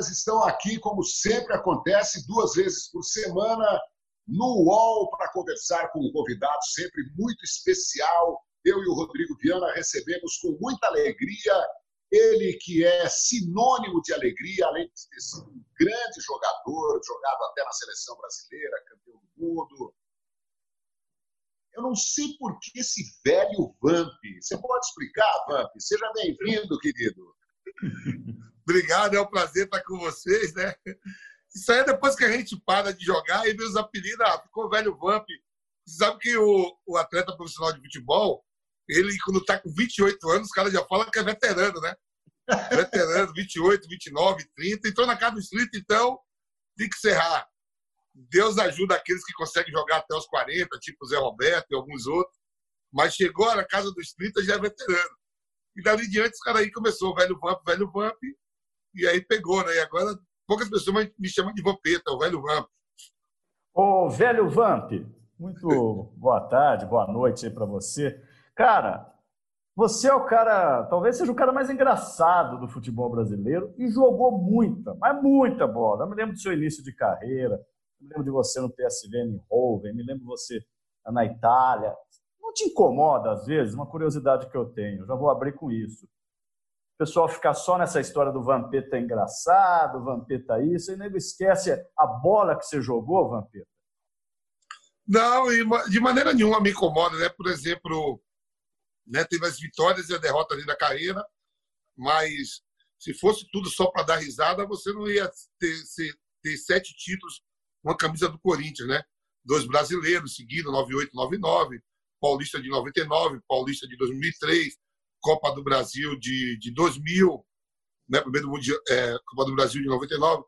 estão aqui, como sempre acontece, duas vezes por semana, no UOL, para conversar com um convidado sempre muito especial. Eu e o Rodrigo Viana recebemos com muita alegria ele que é sinônimo de alegria, além de ter sido um grande jogador, jogado até na seleção brasileira, campeão do mundo. Eu não sei por que esse velho Vamp. Você pode explicar, Vamp? Seja bem-vindo, querido. Obrigado, é um prazer estar com vocês, né? Isso aí é depois que a gente para de jogar e vê os apelidos, ah, ficou velho Vamp. Você sabe que o, o atleta profissional de futebol, ele, quando está com 28 anos, os caras já falam que é veterano, né? Veterano, 28, 29, 30. Entrou na casa do 30, então tem que serrar. Deus ajuda aqueles que conseguem jogar até os 40, tipo o Zé Roberto e alguns outros. Mas chegou na casa dos 30, já é veterano. E dali diante, os caras aí começou, velho Vamp, velho Vamp. E aí pegou, né? E agora poucas pessoas me chamam de Vampeta, o velho Vamp. Ô, velho Vamp, muito boa tarde, boa noite aí para você. Cara, você é o cara, talvez seja o cara mais engraçado do futebol brasileiro e jogou muita, mas muita bola. Eu me lembro do seu início de carreira, me lembro de você no PSV em Eindhoven, me lembro de você na Itália. Não te incomoda, às vezes, uma curiosidade que eu tenho, já vou abrir com isso. O pessoal fica só nessa história do Vampeta engraçado, Vampeta isso, e nego esquece a bola que você jogou, Vampeta. Não, de maneira nenhuma me incomoda, né? Por exemplo, né? Teve as vitórias e a derrota ali da carreira, mas se fosse tudo só para dar risada, você não ia ter, ter sete títulos com a camisa do Corinthians, né? Dois brasileiros seguidos, 98, 99, Paulista de 99, Paulista de 2003, Copa do Brasil de, de 2000, né? Primeiro mundial, é, Copa do Brasil de 99,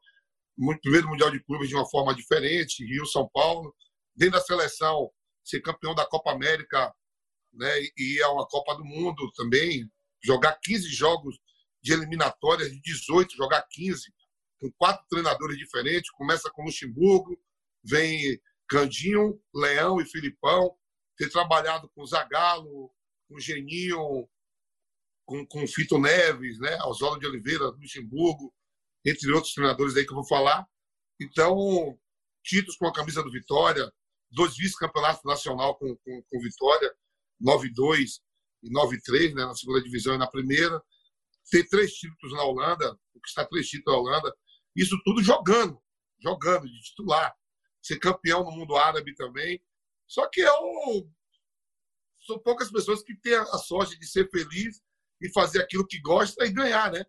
primeiro mundial de clubes de uma forma diferente, Rio, São Paulo, dentro da seleção ser campeão da Copa América né, e é uma Copa do Mundo também, jogar 15 jogos de eliminatórias de 18, jogar 15, com quatro treinadores diferentes, começa com Luxemburgo, vem Candinho, Leão e Filipão, ter trabalhado com Zagallo, com Geninho, com, com Fito Neves, né, Oswaldo de Oliveira, Luxemburgo, entre outros treinadores aí que eu vou falar. Então, títulos com a camisa do Vitória, dois vice-campeonatos nacional com, com, com Vitória, 9-2 e 9-3 né, na segunda divisão e na primeira. Ter três títulos na Holanda, o que está três títulos na Holanda, isso tudo jogando, jogando, de titular. Ser campeão no mundo árabe também. Só que eu são poucas pessoas que têm a sorte de ser feliz e fazer aquilo que gosta e ganhar, né?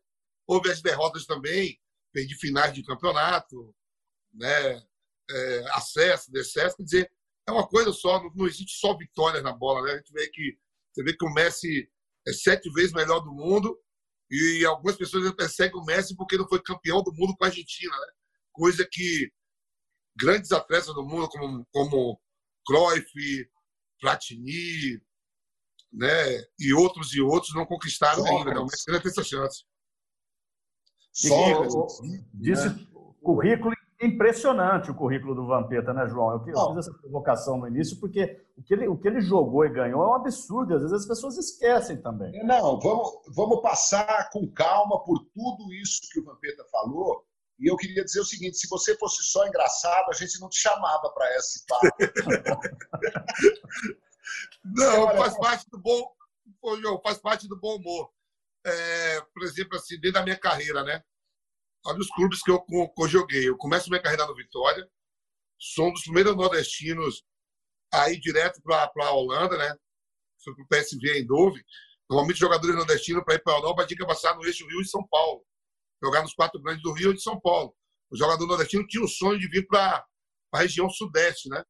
Houve as derrotas também, perdi finais de campeonato, né? É, acesso, decesso, quer dizer, é uma coisa só, não, existe só vitórias na bola, né? A gente vê que você vê que o Messi é sete vezes melhor do mundo e algumas pessoas perseguem o Messi porque não foi campeão do mundo com a Argentina, né? Coisa que grandes atletas do mundo como como Cruyff, Platini, né, e outros e outros não conquistaram Só, ainda, né? O Messi ainda tem essa chance. Só, disse né? currículo impressionante o currículo do Vampeta, né, João? Eu, eu fiz essa provocação no início porque o que, ele, o que ele jogou e ganhou é um absurdo. Às vezes as pessoas esquecem também. Não, vamos, vamos passar com calma por tudo isso que o Vampeta falou. E eu queria dizer o seguinte: se você fosse só engraçado, a gente não te chamava para esse papo. não, Olha, faz parte do bom, faz parte do bom humor. É, por exemplo, assim, dentro da minha carreira, né? olha os clubes que eu, que eu joguei. Eu começo minha carreira no Vitória, sou um dos primeiros nordestinos a ir direto para a Holanda, né? Fui para o PSV em Dove. Normalmente, jogadores nordestinos para ir para a Europa tinha que passar no eixo Rio e São Paulo, jogar nos quatro grandes do Rio e de São Paulo. O jogador nordestino tinha o sonho de vir para a região sudeste, né?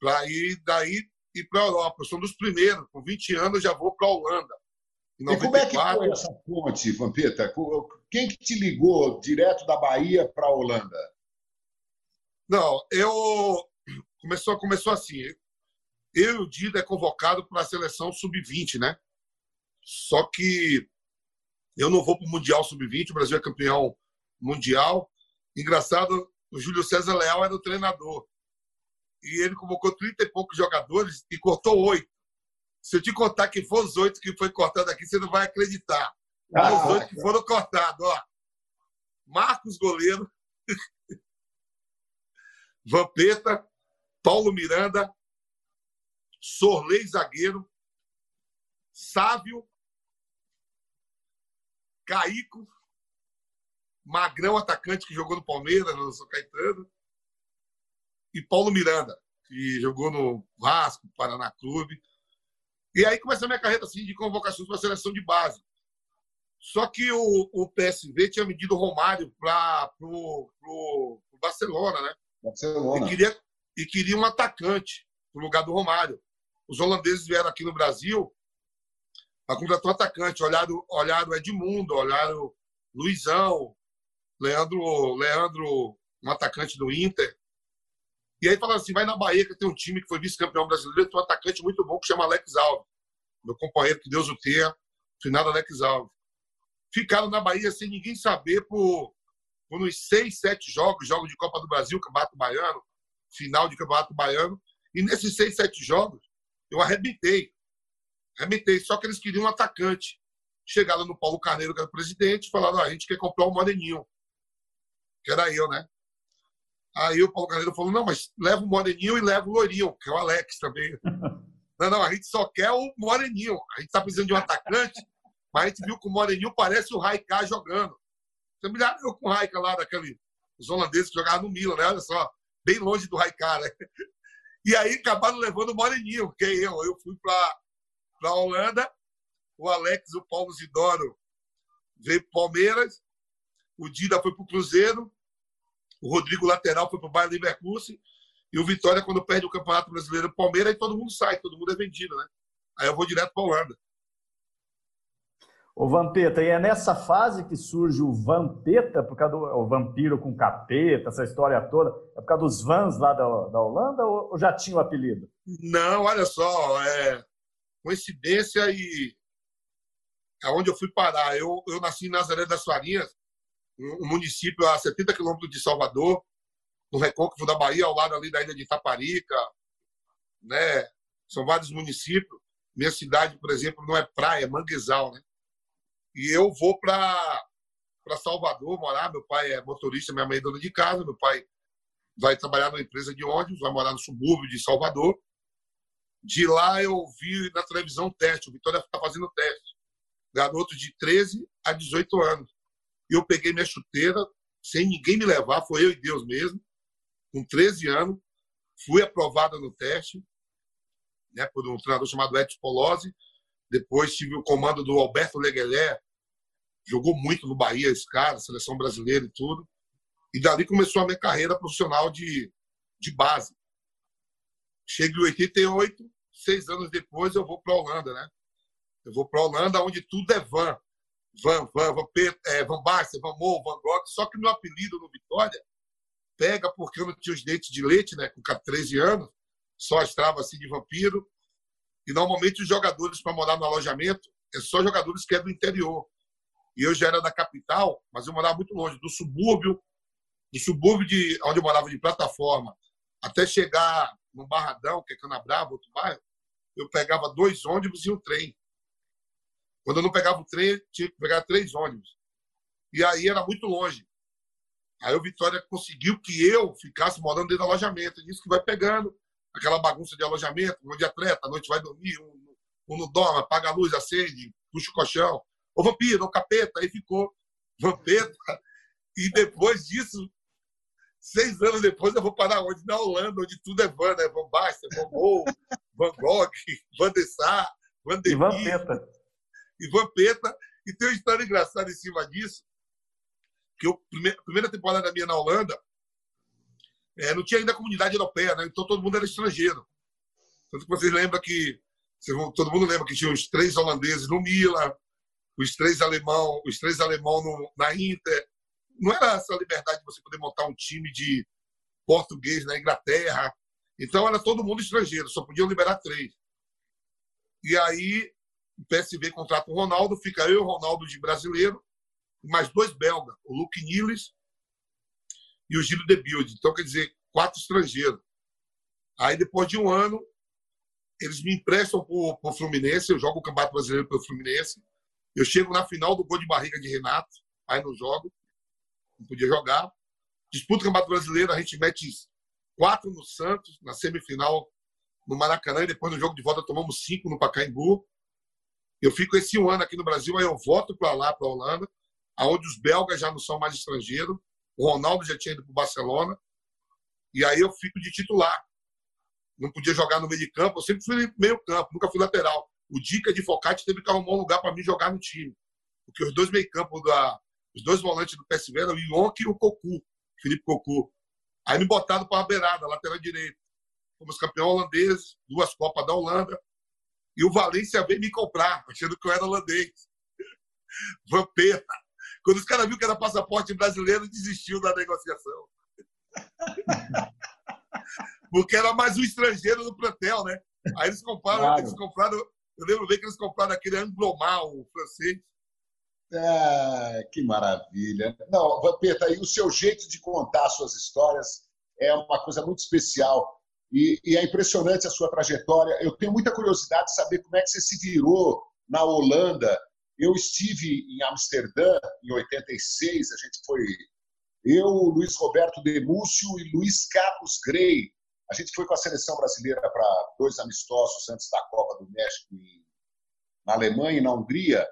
Para ir daí ir para a Europa. Eu sou um dos primeiros, com 20 anos já vou para a Holanda. E como é que foi essa ponte, Vampeta? Quem que te ligou direto da Bahia para a Holanda? Não, eu começou começou assim. Eu e o Dida é convocado para a seleção sub-20, né? Só que eu não vou para o Mundial Sub-20, o Brasil é campeão mundial. Engraçado, o Júlio César Leal era o treinador. E ele convocou 30 e poucos jogadores e cortou oito. Se eu te contar quem foram os oito que foi cortado aqui, você não vai acreditar. Ah, os oito que foram cortados, ó. Marcos Goleiro, Vampeta, Paulo Miranda, Sorley Zagueiro, Sávio, Caico, Magrão, atacante que jogou no Palmeiras, no São Caetano, e Paulo Miranda, que jogou no Vasco, Paraná Clube. E aí começou a minha carreira assim, de convocações para a seleção de base. Só que o, o PSV tinha medido o Romário para o Barcelona, né? Barcelona. E queria, e queria um atacante no lugar do Romário. Os holandeses vieram aqui no Brasil para contratar um atacante. Olharam, olharam Edmundo, olharam Luizão, Leandro, Leandro, um atacante do Inter. E aí falaram assim: vai na Bahia, que tem um time que foi vice-campeão brasileiro, tem um atacante muito bom que chama Alex Alves. Meu companheiro, que Deus o tenha, finado Alex Alves. Ficaram na Bahia sem ninguém saber por, por uns seis, sete jogos, jogos de Copa do Brasil, Campeonato Baiano, final de Campeonato Baiano. E nesses seis, sete jogos, eu arrebentei. Arrebentei. Só que eles queriam um atacante. Chegaram no Paulo Carneiro, que era o presidente, e falaram: ah, a gente quer comprar o Moreninho. Que era eu, né? Aí o Paulo Carneiro falou: não, mas leva o Moreninho e leva o Loirinho, que é o Alex também. não, não, a gente só quer o Moreninho. A gente está precisando de um atacante, mas a gente viu que o Moreninho parece o Raiká jogando. Você me lembra com o Raiká lá, daquele, os holandeses que jogavam no Milan, né? Olha só, bem longe do Raiká, né? E aí acabaram levando o Moreninho, que é eu. Eu fui para a Holanda, o Alex, o Paulo Zidoro veio para Palmeiras, o Dida foi para o Cruzeiro, o Rodrigo lateral foi para o Bayern Leverkusen e o Vitória, quando perde o Campeonato Brasileiro do Palmeiras, aí todo mundo sai, todo mundo é vendido, né? Aí eu vou direto para a Holanda. O Vampeta, e é nessa fase que surge o Vampeta, por causa do o vampiro com capeta, essa história toda, é por causa dos vans lá da, da Holanda ou já tinha o apelido? Não, olha só, é coincidência e aonde eu fui parar. Eu, eu nasci em Nazaré das Farinhas, um município a 70 quilômetros de Salvador, no recôncavo da Bahia, ao lado ali da ilha de Itaparica, né? São vários municípios. Minha cidade, por exemplo, não é praia, é manguezal, né? E eu vou para para Salvador morar. Meu pai é motorista, minha mãe é dona de casa. Meu pai vai trabalhar numa empresa de ônibus, vai morar no subúrbio de Salvador. De lá eu vi na televisão teste. O Vitória está fazendo teste. Garoto de 13 a 18 anos. E eu peguei minha chuteira, sem ninguém me levar, foi eu e Deus mesmo, com 13 anos, fui aprovada no teste, né, por um treinador chamado Edson Polozzi. Depois tive o comando do Alberto Leguelé, jogou muito no Bahia, esse cara, seleção brasileira e tudo. E dali começou a minha carreira profissional de, de base. Cheguei em 88, seis anos depois eu vou para a Holanda, né? Eu vou para a Holanda, onde tudo é van. Van, Van, Van, é, Van Basten, Van Moll, Van Gogh, só que meu apelido no Vitória pega porque eu não tinha os dentes de leite, né, com 13 anos, só as travas assim de vampiro. E normalmente os jogadores para morar no alojamento é só jogadores que é do interior. E eu já era da capital, mas eu morava muito longe, do subúrbio, do subúrbio de onde eu morava de plataforma, até chegar no Barradão, que é Canabrava, outro bairro, eu pegava dois ônibus e um trem. Quando eu não pegava o trem, tinha que pegar três ônibus. E aí era muito longe. Aí o Vitória conseguiu que eu ficasse morando dentro do alojamento. Ele disse que vai pegando aquela bagunça de alojamento, um de atleta, à noite vai dormir, um, um não dorme, apaga a luz, acende, puxa o colchão. Ô vampiro, ô capeta, aí ficou vampeta. E depois disso, seis anos depois, eu vou parar onde? Na Holanda, onde tudo é van, né? Van Basten, Van Gogh, Van Gogh, Van de Sar, Van de Vampeta e Vampeta. E tem uma história engraçada em cima disso, que eu, primeira temporada minha na Holanda, é, não tinha ainda comunidade europeia, né? então todo mundo era estrangeiro. Tanto que vocês lembram que, todo mundo lembra que tinha os três holandeses no Milan, os três alemão, os três alemão no, na Inter. Não era essa liberdade de você poder montar um time de português na Inglaterra. Então era todo mundo estrangeiro, só podiam liberar três. E aí o PSV contrata o Ronaldo, fica eu e o Ronaldo de brasileiro, mais dois belgas, o Luke Niles e o Giro de Build. Então, quer dizer, quatro estrangeiros. Aí, depois de um ano, eles me emprestam para o Fluminense, eu jogo o Campeonato Brasileiro pelo Fluminense. Eu chego na final do gol de barriga de Renato, aí no jogo. não podia jogar. Disputa o Campeonato Brasileiro, a gente mete quatro no Santos, na semifinal no Maracanã, e depois no jogo de volta tomamos cinco no Pacaembu. Eu fico esse um ano aqui no Brasil, aí eu volto para lá, para a Holanda, aonde os belgas já não são mais estrangeiros, o Ronaldo já tinha ido para o Barcelona, e aí eu fico de titular. Não podia jogar no meio de campo, eu sempre fui meio campo, nunca fui lateral. O Dica de Focati teve que arrumar um lugar para mim jogar no time. Porque os dois meio campo, da, os dois volantes do PSV eram o Ionk e o Cocu, Felipe Cocu. Aí me botaram para a beirada, lateral direito. Fomos campeão holandês, duas Copas da Holanda. E o Valência veio me comprar, achando que eu era holandês. Vampeta. Quando os caras viram que era passaporte brasileiro, desistiu da negociação. Porque era mais um estrangeiro no plantel, né? Aí eles compraram, claro. eles compraram eu lembro bem que eles compraram aquele Anglomar, o francês. Ah, que maravilha. Não, Vampeta, e o seu jeito de contar suas histórias é uma coisa muito especial. E, e, é impressionante a sua trajetória. Eu tenho muita curiosidade de saber como é que você se virou na Holanda. Eu estive em Amsterdã em 86, a gente foi eu, Luiz Roberto Demúcio e Luiz Carlos Grey. A gente foi com a seleção brasileira para dois amistosos antes da Copa do México na Alemanha e na Hungria.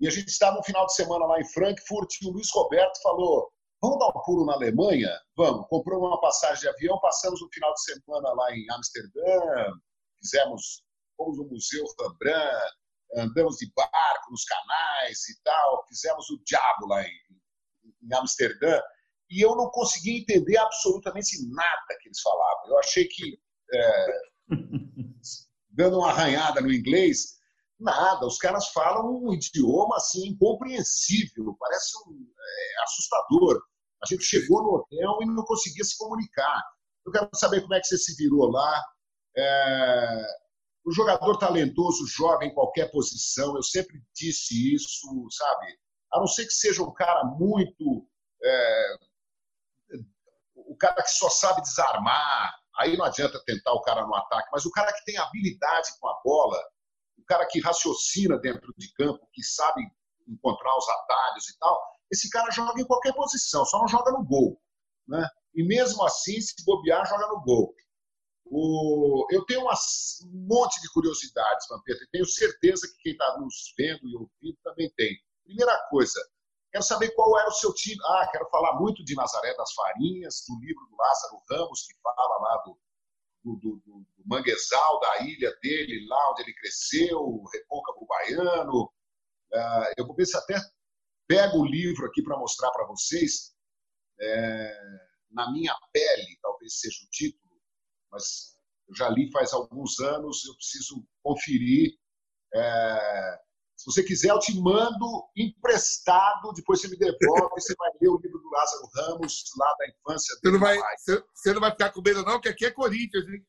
E a gente estava no final de semana lá em Frankfurt e o Luiz Roberto falou: Vamos dar um pulo na Alemanha? Vamos. Comprou uma passagem de avião, passamos o final de semana lá em Amsterdã, fizemos, fomos no Museu Rembrandt, andamos de barco nos canais e tal, fizemos o diabo lá em, em Amsterdã. E eu não conseguia entender absolutamente nada que eles falavam. Eu achei que, é, dando uma arranhada no inglês, nada. Os caras falam um idioma assim incompreensível, parece um, é, assustador. A gente chegou no hotel e não conseguia se comunicar. Eu quero saber como é que você se virou lá. É... O jogador talentoso joga em qualquer posição. Eu sempre disse isso, sabe? A não ser que seja um cara muito. É... O cara que só sabe desarmar. Aí não adianta tentar o cara no ataque, mas o cara que tem habilidade com a bola, o cara que raciocina dentro de campo, que sabe encontrar os atalhos e tal, esse cara joga em qualquer posição, só não joga no gol. Né? E mesmo assim, se bobear, joga no gol. O... Eu tenho uma... um monte de curiosidades, Vampeta, e tenho certeza que quem está nos vendo e ouvindo também tem. Primeira coisa, quero saber qual era o seu time. Ah, quero falar muito de Nazaré das Farinhas, do livro do Lázaro Ramos, que fala lá do, do, do, do manguezal, da ilha dele, lá onde ele cresceu, o recôncavo baiano. Ah, eu se até pego o livro aqui para mostrar para vocês. É, na minha pele, talvez seja o título, mas eu já li faz alguns anos, eu preciso conferir. É, se você quiser, eu te mando emprestado, depois você me devolve, você vai ler o livro do Lázaro Ramos, lá da infância dele. Você não vai, você, você não vai ficar com medo, não, que aqui é Corinthians, hein?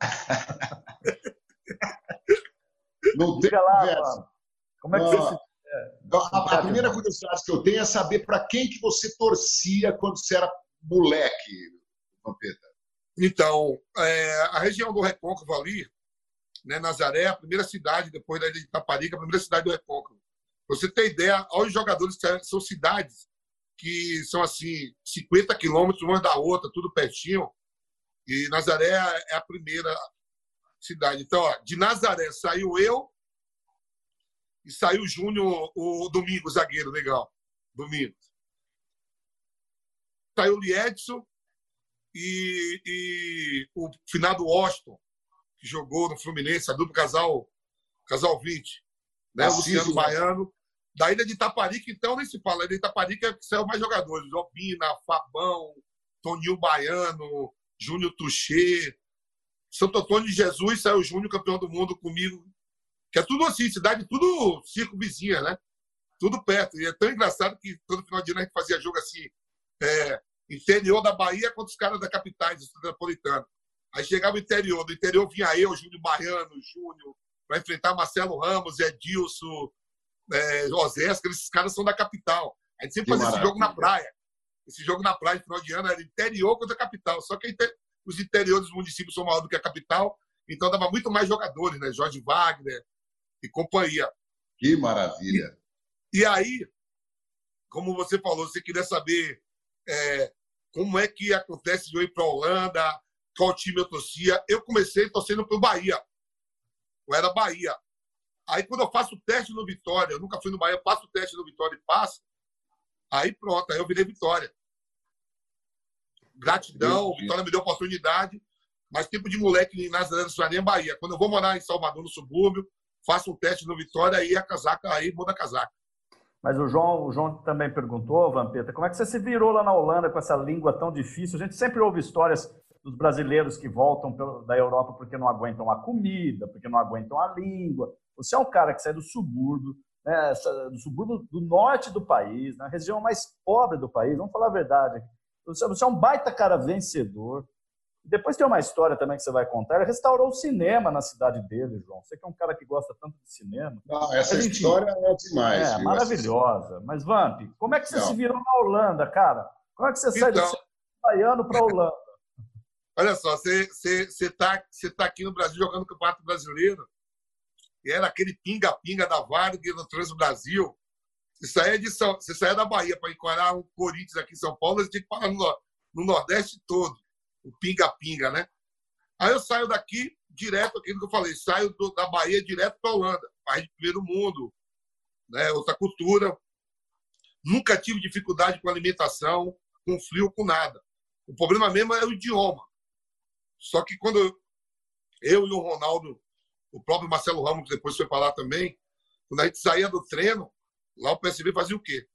não tem lá, mano. Como é que não, você então, a, a, primeira curiosidade que eu tenho é saber para quem que você torcia quando você era moleque, Vampeta. Então, é, a região do Recôncavo ali, né, Nazaré, a primeira cidade, depois da ilha de Itaparica, a primeira cidade do Recôncavo. você ter ideia, os jogadores são cidades que são assim 50 quilômetros uma da outra, tudo pertinho. E Nazaré é a primeira cidade. Então, ó, de Nazaré saiu eu, e saiu o Júnior, o Domingo, zagueiro, legal. Domingo. Saiu o Liedson e, e o finado Austin, que jogou no Fluminense, a dupla casal, casal 20. Né? o Luciano Baiano. Da ilha de Itaparica, então, nem se fala. A ilha de Itaparica é saiu mais jogadores. Obina, Fabão, Toninho Baiano, Júnior Tuchê. Santo Antônio de Jesus saiu o Júnior campeão do mundo comigo que é tudo assim, cidade, tudo circo vizinha, né? Tudo perto. E é tão engraçado que todo final de ano a gente fazia jogo assim, é, interior da Bahia contra os caras da capitais, do Metropolitano. Aí chegava o interior, do interior vinha eu, Júnior Baiano, Júnior, para enfrentar Marcelo Ramos, Edilson, é, Osesca, esses caras são da capital. A gente sempre que fazia maravilha. esse jogo na praia. Esse jogo na praia, final de ano, era interior contra a capital. Só que os interiores dos municípios são maiores do que a capital, então dava muito mais jogadores, né? Jorge Wagner, e companhia. Que maravilha! E, e aí, como você falou, você queria saber é, como é que acontece de eu ir para a Holanda, qual time eu torcia. Eu comecei torcendo para o Bahia. Eu era Bahia. Aí, quando eu faço o teste no Vitória, eu nunca fui no Bahia, eu faço o teste no Vitória e passo, aí pronto, aí eu virei Vitória. Gratidão, Vitória me deu oportunidade, mas tempo de moleque em Nazaré do Bahia. Quando eu vou morar em Salvador, no subúrbio, faço um teste no Vitória, aí a casaca, aí muda a casaca. Mas o João, o João também perguntou, Vampeta, como é que você se virou lá na Holanda com essa língua tão difícil? A gente sempre ouve histórias dos brasileiros que voltam da Europa porque não aguentam a comida, porque não aguentam a língua. Você é um cara que sai do subúrbio, né, do subúrbio do norte do país, na região mais pobre do país, vamos falar a verdade. Você é um baita cara vencedor. Depois tem uma história também que você vai contar. Ele restaurou o cinema na cidade dele, João. Você que é um cara que gosta tanto de cinema. Não, essa Mas, história é demais. É, viu? maravilhosa. Mas, Vamp, como é que você não. se virou na Holanda, cara? Como é que você então... sai do baiano para a Holanda? Olha só, você está você tá aqui no Brasil jogando o Campeonato Brasileiro. E era aquele pinga-pinga da Vargas no Trans Brasil. Você saía, de São, você saía da Bahia para encontrar um Corinthians aqui em São Paulo, você tinha que parar no, no Nordeste todo. O pinga-pinga, né? Aí eu saio daqui direto, aquilo que eu falei, saio do, da Bahia direto para a Holanda, país de primeiro mundo, né? outra cultura. Nunca tive dificuldade com alimentação, com frio, com nada. O problema mesmo é o idioma. Só que quando eu, e o Ronaldo, o próprio Marcelo Ramos, que depois foi falar também, quando a gente saía do treino, lá o PSV fazia o quê?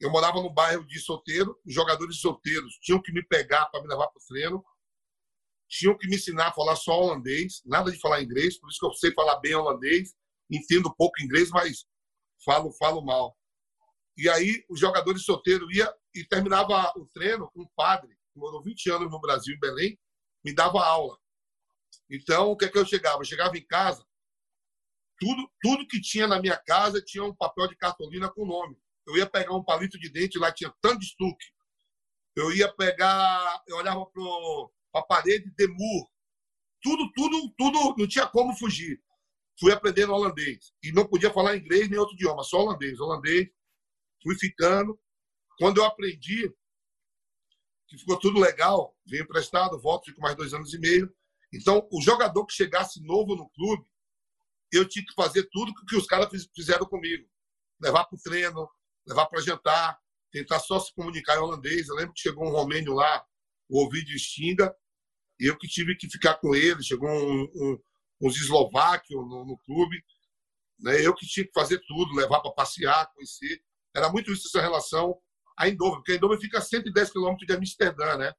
Eu morava no bairro de solteiro, os jogadores solteiros tinham que me pegar para me levar para o treino, tinham que me ensinar a falar só holandês, nada de falar inglês, por isso que eu sei falar bem holandês, entendo pouco inglês, mas falo, falo mal. E aí os jogadores solteiros ia e terminava o treino com um padre, que morou 20 anos no Brasil, em Belém, me dava aula. Então, o que é que eu chegava? Eu chegava em casa, tudo, tudo que tinha na minha casa tinha um papel de cartolina com nome. Eu ia pegar um palito de dente, lá tinha tanto estuque. Eu ia pegar, eu olhava para a parede, Demur. Tudo, tudo, tudo, não tinha como fugir. Fui aprendendo holandês. E não podia falar inglês nem outro idioma, só holandês. Holandês, fui ficando. Quando eu aprendi, que ficou tudo legal, veio emprestado, volto, fico mais dois anos e meio. Então, o jogador que chegasse novo no clube, eu tinha que fazer tudo que os caras fizeram comigo. Levar para o treino, levar para jantar, tentar só se comunicar em holandês. Eu lembro que chegou um romênio lá, o Ovidio Stinga, e eu que tive que ficar com ele. Chegou um, um, uns eslováquios no, no, clube. Né? Eu que tinha que fazer tudo, levar para passear, conhecer. Era muito isso, essa relação a Eindhoven, porque a Eindhoven fica a 110 quilômetros de Amsterdã, né?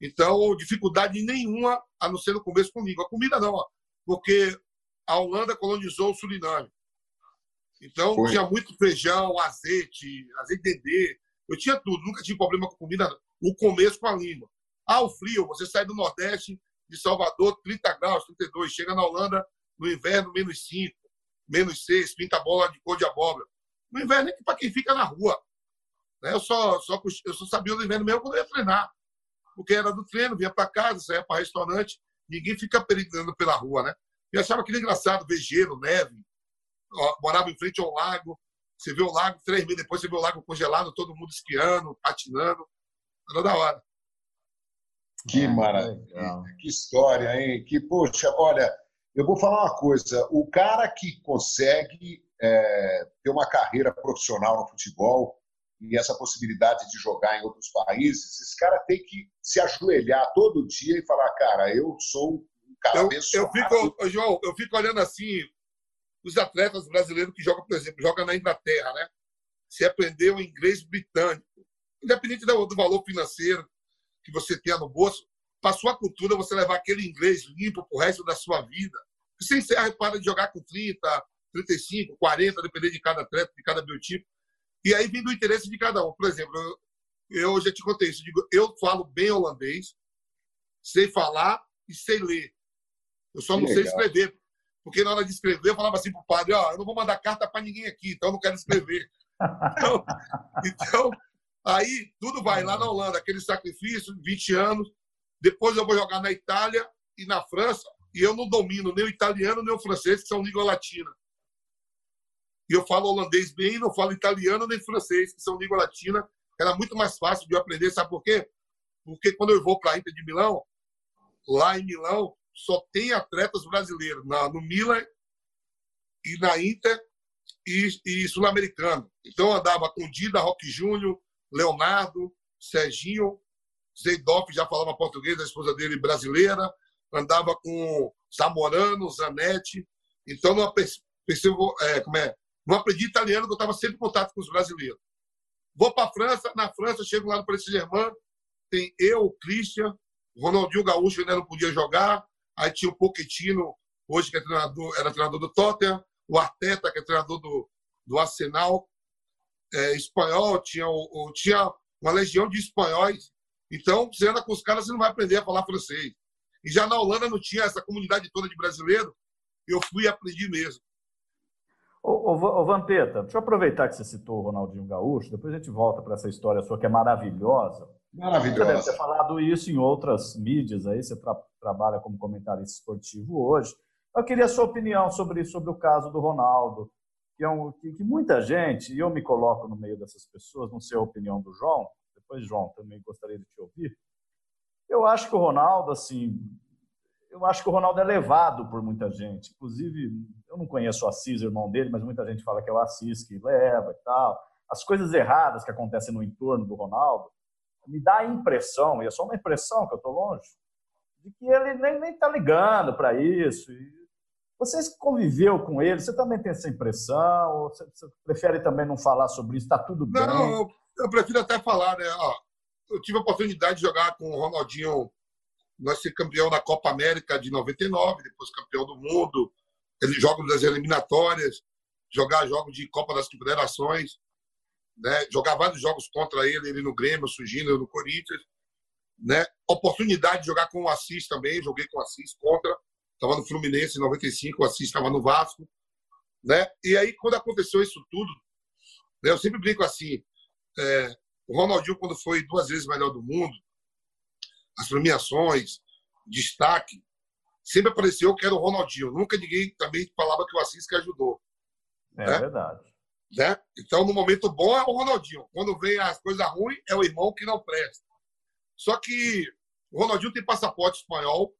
Então, dificuldade nenhuma, a não ser no começo comigo. A comida não, ó, porque a Holanda colonizou o Suriname. Então, Foi. tinha muito feijão, azeite, azeite dendê. Eu tinha tudo, nunca tive problema com comida. O começo com a língua. Ah, o frio, você sai do Nordeste, de Salvador, 30 graus, 32, chega na Holanda no inverno, menos 5, menos 6, pinta bola de cor de abóbora. No inverno é para quem fica na rua. Né? Eu só, só, eu só sabia o inverno mesmo quando eu ia treinar. Porque era do treino, vinha para casa, saía para restaurante, ninguém fica peregrinando pela rua, né? Eu achava aquilo engraçado, ver gelo, neve. Morava em frente ao lago, você vê o lago, três meses depois você vê o lago congelado, todo mundo esquiando, patinando. Era da hora. Que é, maravilha, que história, hein? Que, poxa, olha, eu vou falar uma coisa: o cara que consegue é, ter uma carreira profissional no futebol, e essa possibilidade de jogar em outros países, esse cara tem que se ajoelhar todo dia e falar, cara, eu sou um cara eu, Eu fico, João, eu fico olhando assim, os atletas brasileiros que jogam, por exemplo, jogam na Inglaterra, né? Se aprendeu inglês britânico, independente do, valor financeiro que você tenha no bolso, para sua cultura você levar aquele inglês limpo para o resto da sua vida. Você encerra para de jogar com 30, 35, 40, dependendo de cada atleta, de cada biotipo. E aí vem do interesse de cada um. Por exemplo, eu, eu já te contei isso. Digo, eu falo bem holandês, sei falar e sei ler. Eu só não sei escrever. Porque na hora de escrever, eu falava assim para o padre: ó, eu não vou mandar carta para ninguém aqui, então eu não quero escrever. então, então, aí tudo vai lá na Holanda, aquele sacrifício, 20 anos. Depois eu vou jogar na Itália e na França, e eu não domino nem o italiano nem o francês, que são língua latina. E eu falo holandês bem, não falo italiano nem francês, que são língua latina. Era muito mais fácil de eu aprender, sabe por quê? Porque quando eu vou para a Inter de Milão, lá em Milão, só tem atletas brasileiros. Na, no Milan e na Inter e, e sul-americano. Então andava com Dida, Roque Júnior, Leonardo, Serginho, Zeidoff já falava português, a esposa dele brasileira, andava com Zamorano, Zanetti. Então não percebo, é, como é, não aprendi italiano, porque eu estava sempre em contato com os brasileiros. Vou para a França, na França, chego lá no Paris Saint-Germain, tem eu, o Christian, Ronaldinho Gaúcho ainda não podia jogar, aí tinha o Pochettino, hoje que é treinador, era treinador do Tottenham, o Arteta, que é treinador do, do Arsenal, é, espanhol, tinha, o, tinha uma legião de espanhóis. Então, você anda com os caras, você não vai aprender a falar francês. E já na Holanda não tinha essa comunidade toda de brasileiro, eu fui e aprendi mesmo. Ô, ô, Vampeta, deixa eu aproveitar que você citou o Ronaldinho Gaúcho, depois a gente volta para essa história sua que é maravilhosa. Maravilhosa. Você deve ter falado isso em outras mídias aí, você tra trabalha como comentarista esportivo hoje. Eu queria a sua opinião sobre, sobre o caso do Ronaldo, que, é um, que, que muita gente, e eu me coloco no meio dessas pessoas, não sei a opinião do João, depois, João, também gostaria de te ouvir. Eu acho que o Ronaldo, assim, eu acho que o Ronaldo é levado por muita gente. Inclusive, eu não conheço o Assis, irmão dele, mas muita gente fala que é o Assis que leva e tal. As coisas erradas que acontecem no entorno do Ronaldo me dá a impressão, e é só uma impressão que eu estou longe, de que ele nem está ligando para isso. Você conviveu com ele, você também tem essa impressão? Ou você, você prefere também não falar sobre isso? Está tudo bem? Não, eu prefiro até falar, né? Ó, eu tive a oportunidade de jogar com o Ronaldinho nós ser campeão da Copa América de 99, depois campeão do mundo, ele joga das eliminatórias, jogar jogos de Copa das Confederações, né? jogar vários jogos contra ele, ele no Grêmio, surgindo no Corinthians, né? Oportunidade de jogar com o Assis também, joguei com o Assis contra, estava no Fluminense em 95, o Assis estava no Vasco, né? E aí quando aconteceu isso tudo, né? eu sempre brinco assim, é, o Ronaldinho quando foi duas vezes melhor do mundo, as premiações, destaque, sempre apareceu que era o Ronaldinho. Nunca ninguém também falava que o Assis que ajudou. É né? verdade. Né? Então, no momento bom é o Ronaldinho. Quando vem as coisas ruins, é o irmão que não presta. Só que o Ronaldinho tem passaporte espanhol.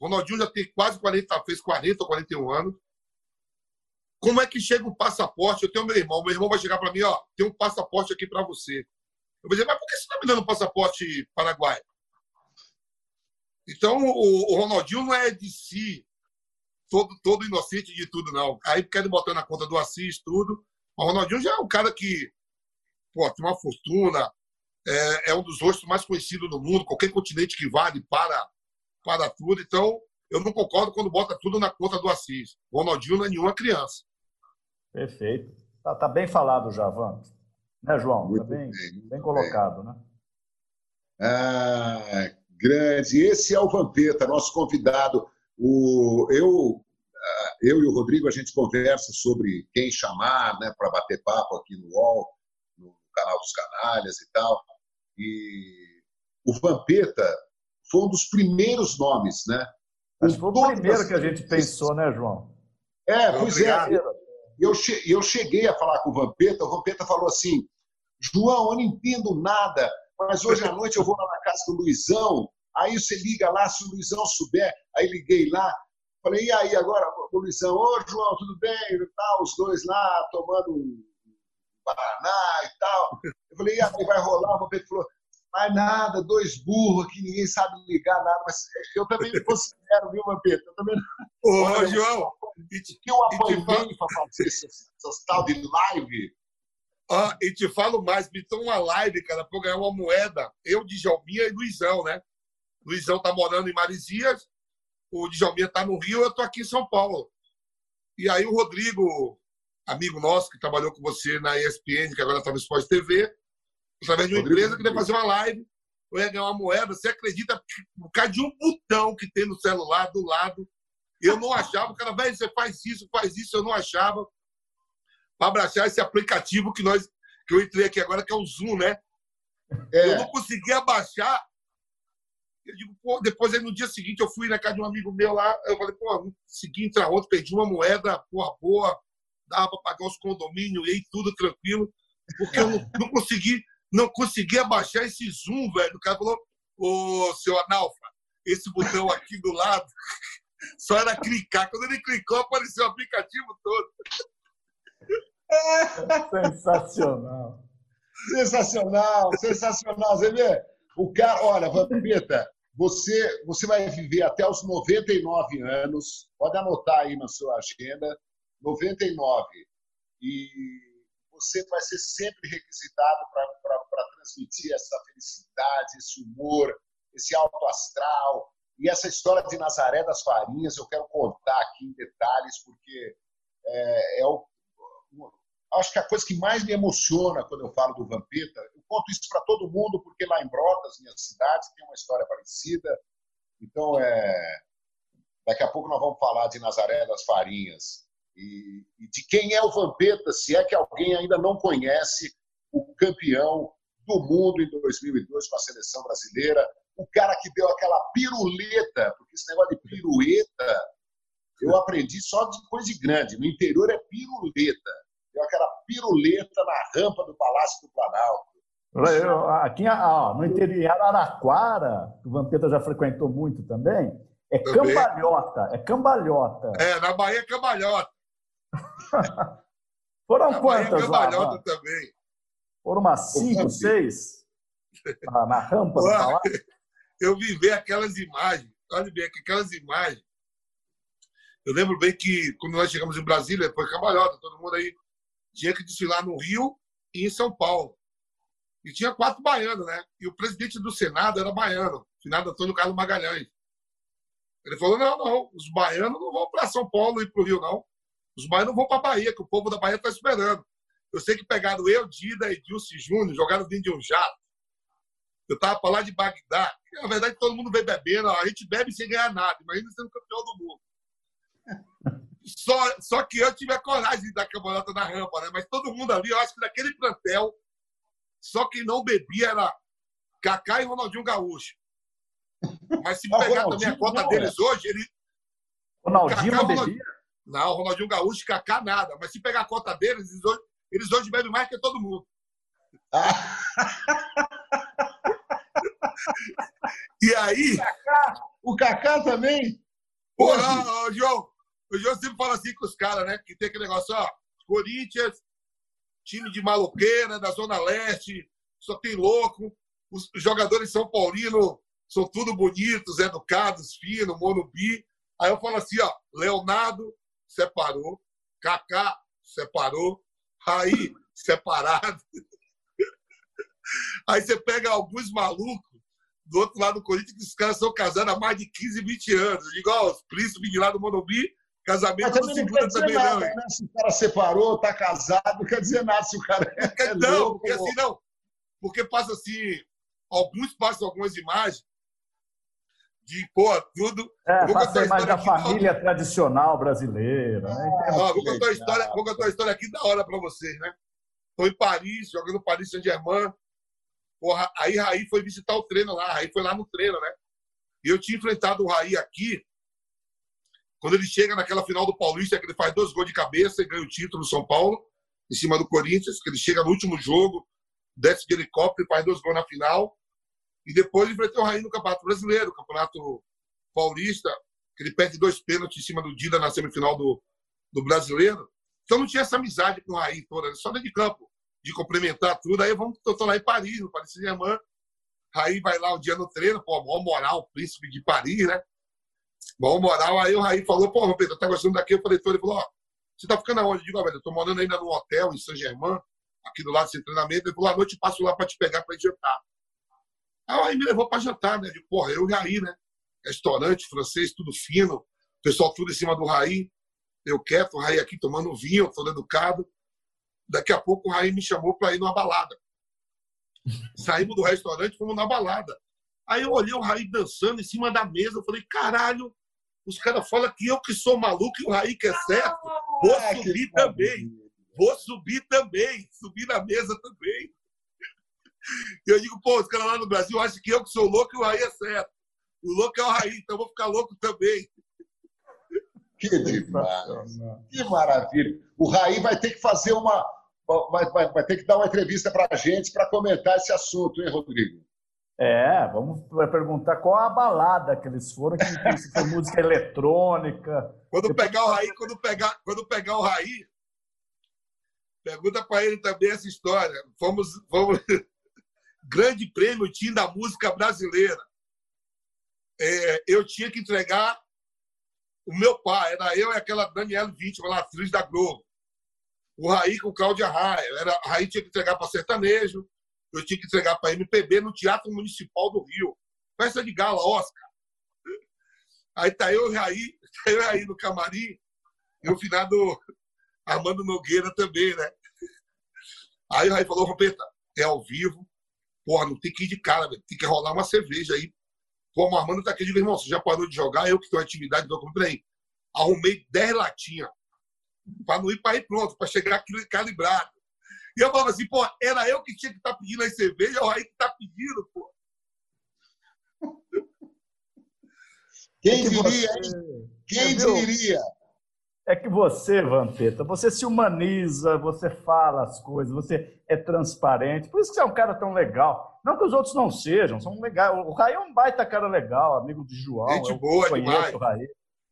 O Ronaldinho já tem quase 40, fez 40 ou 41 anos. Como é que chega o um passaporte? Eu tenho meu irmão. Meu irmão vai chegar para mim, ó, tem um passaporte aqui para você. Eu vou dizer, mas por que você está me dando um passaporte paraguaio? Então, o, o Ronaldinho não é de si todo, todo inocente de tudo, não. Aí querem botar na conta do Assis, tudo. O Ronaldinho já é um cara que pô, tem uma fortuna, é, é, um dos rostos mais conhecidos do mundo. Qualquer continente que vale para, para tudo. Então, eu não concordo quando bota tudo na conta do Assis. O Ronaldinho não é nenhuma criança. Perfeito. Tá, tá bem falado, Javan. Né, João? Muito tá bem, bem, bem colocado, bem. né? Ah, grande. Esse é o Vampeta, nosso convidado. O, eu, eu e o Rodrigo, a gente conversa sobre quem chamar né, para bater papo aqui no UOL, no canal dos canalhas e tal. E o Vampeta foi um dos primeiros nomes, né? Que foi o primeiro que a gente pensou, né, João? É, pois é. Eu, eu cheguei a falar com o Vampeta, o Vampeta falou assim, João, eu não entendo nada, mas hoje à noite eu vou lá na casa do Luizão, aí você liga lá, se o Luizão souber, aí liguei lá, falei, e aí agora, o Luizão, ô João, tudo bem? Tal, os dois lá tomando um Paraná e tal. Eu falei, e aí vai rolar? O Vampeta falou, mais nada, dois burros aqui, ninguém sabe ligar nada, mas eu também não considero, viu, Vampeta? Eu também não. Ô, Olha, João, que eu apanhei para fazer essas, essas tal de live ah, e te falo mais, me uma live, cara, pra eu ganhar uma moeda. Eu, Djalminha e Luizão, né? Luizão tá morando em Marizias, o Djalminha tá no Rio, eu tô aqui em São Paulo. E aí o Rodrigo, amigo nosso, que trabalhou com você na ESPN, que agora tá no Sport TV, através de uma Rodrigo, empresa, queria fazer uma live, eu ia ganhar uma moeda. Você acredita, por causa de um botão que tem no celular do lado, eu não achava, o cara, velho, você faz isso, faz isso, eu não achava para abraçar esse aplicativo que nós que eu entrei aqui agora, que é o Zoom, né? É. Eu não consegui abaixar. Eu digo, pô, depois aí no dia seguinte eu fui na casa de um amigo meu lá, eu falei, pô, consegui entrar ontem, perdi uma moeda, porra, boa, dava para pagar os condomínios e tudo tranquilo, porque eu não, não consegui não consegui abaixar esse zoom, velho. O cara falou, ô, seu Analfa, esse botão aqui do lado, só era clicar. Quando ele clicou, apareceu o aplicativo todo. Sensacional. Sensacional, sensacional. Você vê? O cara, olha, Vampeta, você, você vai viver até os 99 anos. Pode anotar aí na sua agenda. 99. E você vai ser sempre requisitado para transmitir essa felicidade, esse humor, esse alto astral. E essa história de Nazaré das Farinhas, eu quero contar aqui em detalhes, porque é, é o, acho que a coisa que mais me emociona quando eu falo do Vampeta, eu conto isso para todo mundo, porque lá em Brotas, minha cidade, tem uma história parecida. Então, é, daqui a pouco nós vamos falar de Nazaré das Farinhas e, e de quem é o Vampeta, se é que alguém ainda não conhece o campeão do mundo em 2002 com a seleção brasileira, o cara que deu aquela piruleta, porque esse negócio de pirueta eu aprendi só de grande. No interior é piruleta deu aquela piruleta na rampa do Palácio do Planalto. Eu, aqui ó, no interior, em Araraquara, que o Vampeta já frequentou muito também, é também. cambalhota, é cambalhota. É, na Bahia é cambalhota. Foram na quantas Bahia é cambalhota lá? também. Foram umas cinco, seis? Na, na rampa do palácio? Eu vi ver aquelas imagens, olha bem, aquelas imagens. Eu lembro bem que quando nós chegamos em Brasília, foi cambalhota, todo mundo aí tinha que desfilar no Rio e em São Paulo. E tinha quatro baianos, né? E o presidente do Senado era baiano, finado Antônio Carlos Magalhães. Ele falou: não, não, os baianos não vão para São Paulo e para o Rio, não. Os baianos vão para a Bahia, que o povo da Bahia está esperando. Eu sei que pegaram eu, Dida e Dilce Júnior, jogaram dentro de um jato. Eu estava para lá de Bagdá. Na verdade, todo mundo vem bebendo. A gente bebe sem ganhar nada. Imagina sendo campeão do mundo. Só, só que eu tive a coragem de dar cambalhota na rampa, né? Mas todo mundo ali, eu acho que naquele plantel, só quem não bebia era Kaká e Ronaldinho Gaúcho. Mas se pegar também a conta não, deles é. hoje, ele. Ronaldinho Kaká, não bebia? Não, Ronaldinho Gaúcho, Kaká nada. Mas se pegar a conta deles, eles hoje, eles hoje bebem mais que todo mundo. Ah. e aí. O Kaká, o Kaká também? Porra, João, João sempre fala assim com os caras, né? Que tem aquele negócio, ó, Corinthians, time de maloqueira, da Zona Leste, só tem louco. Os jogadores São Paulino são tudo bonitos, educados, finos, monobi. Aí eu falo assim, ó, Leonardo separou, Kaká separou, Raí separado. Aí você pega alguns malucos do outro lado do Corinthians, que os caras são casados há mais de 15, 20 anos. Igual os príncipes de lá do Monobi, Casamento não segura também, nada, não. Né? Se o cara separou, está casado, não quer dizer nada se o cara é. é não, louco, porque assim, não. Porque passa assim, alguns passam algumas imagens de, pô, tudo. É, vou passa a imagem da família não. tradicional brasileira. Né? Ah, vou, contar uma história, vou contar uma história aqui da hora para vocês, né? Estou em Paris, jogando Paris Saint-Germain. Porra, aí Raí foi visitar o treino lá, Raí foi lá no treino, né? E eu tinha enfrentado o Raí aqui quando ele chega naquela final do Paulista, que ele faz dois gols de cabeça e ganha o título do São Paulo, em cima do Corinthians, que ele chega no último jogo, desce de helicóptero e faz dois gols na final. E depois enfrentou o Raí no Campeonato Brasileiro, Campeonato Paulista, que ele perde dois pênaltis em cima do Dida na semifinal do, do Brasileiro. Então não tinha essa amizade com o Raí toda, só dentro de campo, de complementar tudo. Aí vamos lá em Paris, no Paris Saint-Germain. Raí vai lá um dia no treino, pô, maior moral, príncipe de Paris, né? Bom moral, aí o Raí falou, pô, Pedro, tá gostando daqui? Eu falei, tô, ele falou, ó, você tá ficando aonde? Eu digo, velho, eu tô morando ainda no hotel em Saint-Germain, aqui do lado desse treinamento. Ele falou, à noite passo lá pra te pegar pra jantar. Aí o Raí me levou pra jantar, né? Digo, porra, eu e Raí, né? Restaurante francês, tudo fino, pessoal tudo em cima do Raí. Eu quieto, o Raí aqui tomando vinho, todo educado. Daqui a pouco o Raí me chamou para ir numa balada. Saímos do restaurante, fomos na balada. Aí eu olhei o Raí dançando em cima da mesa. Eu falei, caralho, os caras falam que eu que sou maluco e o Raí que é certo. Vou é, subir também. Vou subir também. Subir na mesa também. Eu digo, pô, os caras lá no Brasil acham que eu que sou louco e o Raí é certo. O louco é o Raí, então eu vou ficar louco também. Que demais. Que maravilha. O Raí vai ter que fazer uma. Vai, vai, vai ter que dar uma entrevista para a gente para comentar esse assunto, hein, Rodrigo? É, vamos perguntar qual a balada que eles foram, que, se foi música eletrônica. Quando Depois... pegar o Raí, quando pegar, quando pegar o Raí, pergunta para ele também essa história. Fomos, fomos grande prêmio tinha da música brasileira. É, eu tinha que entregar o meu pai, era eu e aquela Daniela Vítima, lá, atriz da Globo. O Raí com Cláudia Raia. Era, a Raí tinha que entregar para sertanejo, eu tinha que entregar para MPB no Teatro Municipal do Rio. Festa de gala, Oscar. Aí tá eu e Raí, tá eu e Raí no camarim, e o finado Armando Nogueira também, né? Aí o Raí falou, Roberta, é ao vivo, porra, não tem que ir de cara, tem que rolar uma cerveja aí Pô, o Armando tá aqui, digo, irmão, você já parou de jogar? Eu que tenho atividade, eu comprei. Arrumei 10 latinhas para não ir para ir pronto, para chegar calibrado. E eu falava assim, pô, era eu que tinha que estar tá pedindo as cervejas, é o Raí que tá pedindo, pô. Quem é diria, hein? Quem diria? É que você, Vampeta, você se humaniza, você fala as coisas, você é transparente. Por isso que você é um cara tão legal. Não que os outros não sejam, são legais. O Raí é um baita cara legal, amigo de João. Gente boa demais. O Raí.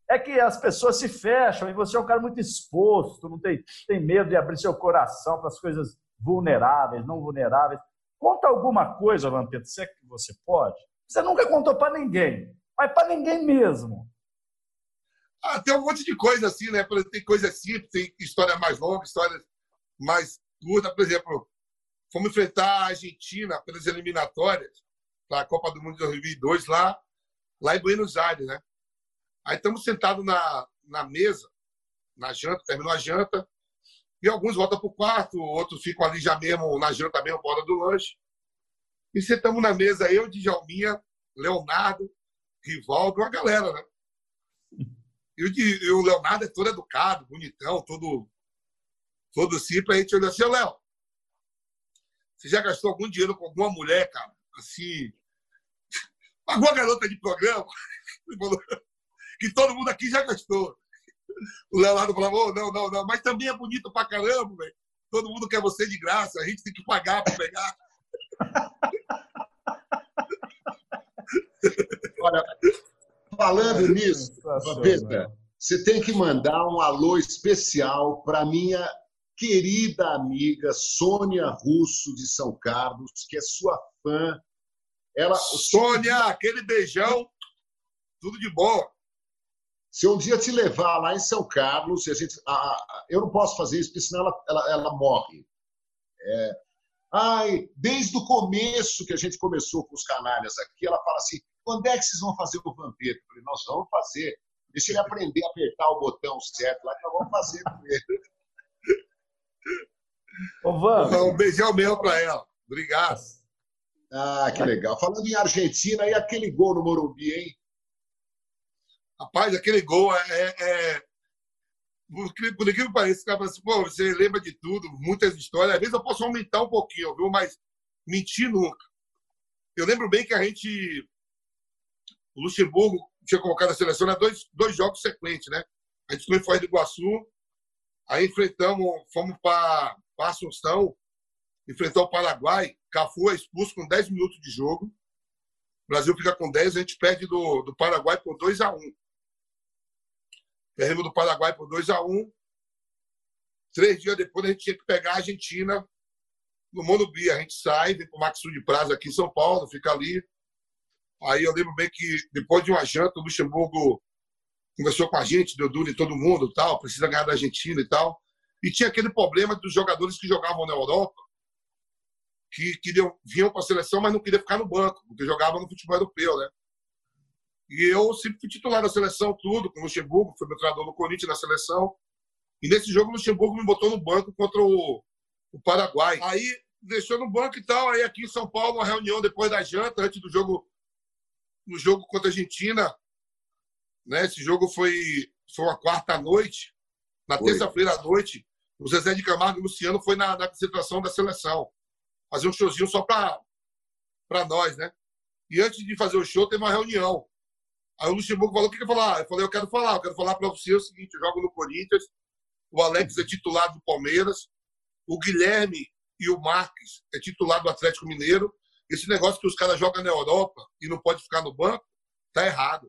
É que as pessoas se fecham e você é um cara muito exposto, não tem, tem medo de abrir seu coração para as coisas vulneráveis, não vulneráveis. Conta alguma coisa, Vampeta, se é que você pode. Você nunca contou para ninguém, mas para ninguém mesmo. Ah, tem um monte de coisa assim, né? Tem coisa simples, tem história mais longa, história mais curta. Por exemplo, fomos enfrentar a Argentina pelas eliminatórias para a Copa do Mundo de 2002 lá, lá em Buenos Aires, né? Aí estamos sentados na, na mesa, na janta, terminou a janta, e alguns voltam para o quarto, outros ficam ali já mesmo na janta mesmo, fora do lanche. E sentamos na mesa, eu, Djalminha, Leonardo, Rivaldo, uma galera, né? E o, Leonardo é todo educado, bonitão, todo, todo simples. A gente olhou assim, Léo, você já gastou algum dinheiro com alguma mulher, cara? Assim, alguma garota de programa? que todo mundo aqui já gastou. O Leonardo falou, oh, não, não, não, mas também é bonito pra caramba, velho. Todo mundo quer você de graça, a gente tem que pagar para pegar. Olha, Falando nisso, Vampeta, você tem que mandar um alô especial para minha querida amiga Sônia Russo de São Carlos, que é sua fã. Ela, Sônia, aquele beijão, tudo de bom. Se um dia te levar lá em São Carlos, a gente, a, a, eu não posso fazer isso, porque senão ela, ela, ela morre. É, ai, desde o começo que a gente começou com os canalhas aqui, ela fala assim: quando é que vocês vão fazer o vampiro? Eu falei, nós vamos fazer. Deixa ele aprender a apertar o botão certo lá, que nós vamos fazer com ele. Ô. Um beijão mesmo para ela. Obrigado. Ah, que legal. Falando em Argentina, e aquele gol no Morumbi, hein? Rapaz, aquele gol é. é... é por incrível que pareça, cara assim, pô, você lembra de tudo, muitas histórias. Às vezes eu posso aumentar um pouquinho, viu? Mas mentir nunca. Eu lembro bem que a gente o Luxemburgo tinha colocado a seleção em dois, dois jogos sequentes, né? A gente foi Foz do Iguaçu, aí enfrentamos, fomos para Assunção, enfrentou o Paraguai, Cafu é expulso com 10 minutos de jogo, o Brasil fica com 10, a gente perde do, do Paraguai por 2 a 1 Perdemos do Paraguai por 2 a 1 Três dias depois a gente tinha que pegar a Argentina no Morumbi. A gente sai, vem para o Maxu de Praza aqui em São Paulo, fica ali. Aí eu lembro bem que depois de uma janta, o Luxemburgo conversou com a gente, deu duro em todo mundo, tal, precisa ganhar da Argentina e tal. E tinha aquele problema dos jogadores que jogavam na Europa, que queriam, vinham para a seleção, mas não queriam ficar no banco, porque jogavam no futebol europeu, né? E eu sempre fui titular da seleção, tudo, com o Luxemburgo, fui meu treinador no Corinthians na seleção. E nesse jogo o Luxemburgo me botou no banco contra o, o Paraguai. Aí deixou no banco e tal. Aí aqui em São Paulo, uma reunião depois da janta, antes do jogo no jogo contra a Argentina. Né? Esse jogo foi, foi uma quarta-noite. Na terça-feira à noite, o Zezé de Camargo e o Luciano foi na, na concentração da seleção. Fazer um showzinho só para nós, né? E antes de fazer o show, teve uma reunião. Aí o Luxemburgo falou: o que quer falar? Eu falei: eu quero falar, eu quero falar para você o seguinte: eu jogo no Corinthians, o Alex é titular do Palmeiras, o Guilherme e o Marques é titular do Atlético Mineiro. Esse negócio que os caras jogam na Europa e não pode ficar no banco, tá errado.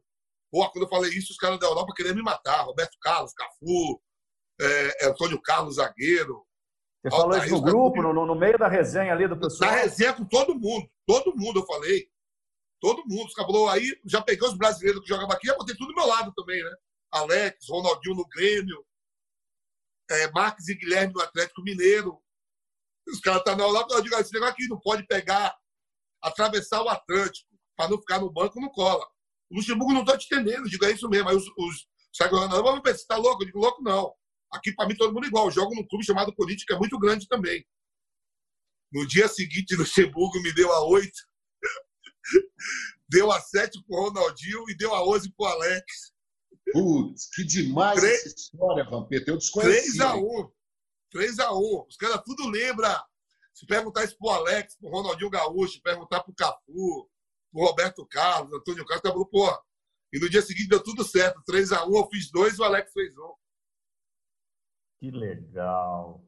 Pô, quando eu falei isso, os caras da Europa queriam me matar. Roberto Carlos, Cafu, é, Antônio Carlos, zagueiro. Você falou isso no grupo, no, no, meio da resenha ali do pessoal? Na resenha com todo mundo. Todo mundo eu falei. Todo mundo. Falou, aí já peguei os brasileiros que jogavam aqui, já botei tudo do meu lado também, né? Alex, Ronaldinho no Grêmio, é, Marques e Guilherme no Atlético Mineiro. Os caras estão tá Europa, eu digo, esse negócio aqui não pode pegar, atravessar o Atlântico, para não ficar no banco, não cola. O Luxemburgo não estou te entendendo, eu digo, é isso mesmo. Aí os, os não, vamos ver, você está louco? Eu digo, louco não. Aqui, para mim, todo mundo é igual. Eu jogo num clube chamado que é muito grande também. No dia seguinte, Luxemburgo me deu a oito, deu a sete pro Ronaldinho e deu a onze pro Alex. Putz, que demais 3, essa história, Vampeta. Eu desconheci. 3x1. 3x1. Os caras tudo lembram. Se perguntar isso pro Alex, pro Ronaldinho Gaúcho, perguntar pro Cafu, pro Roberto Carlos, Antônio Carlos, tá falou, pô. E no dia seguinte deu tudo certo. 3x1, eu fiz dois e o Alex fez um. Que legal.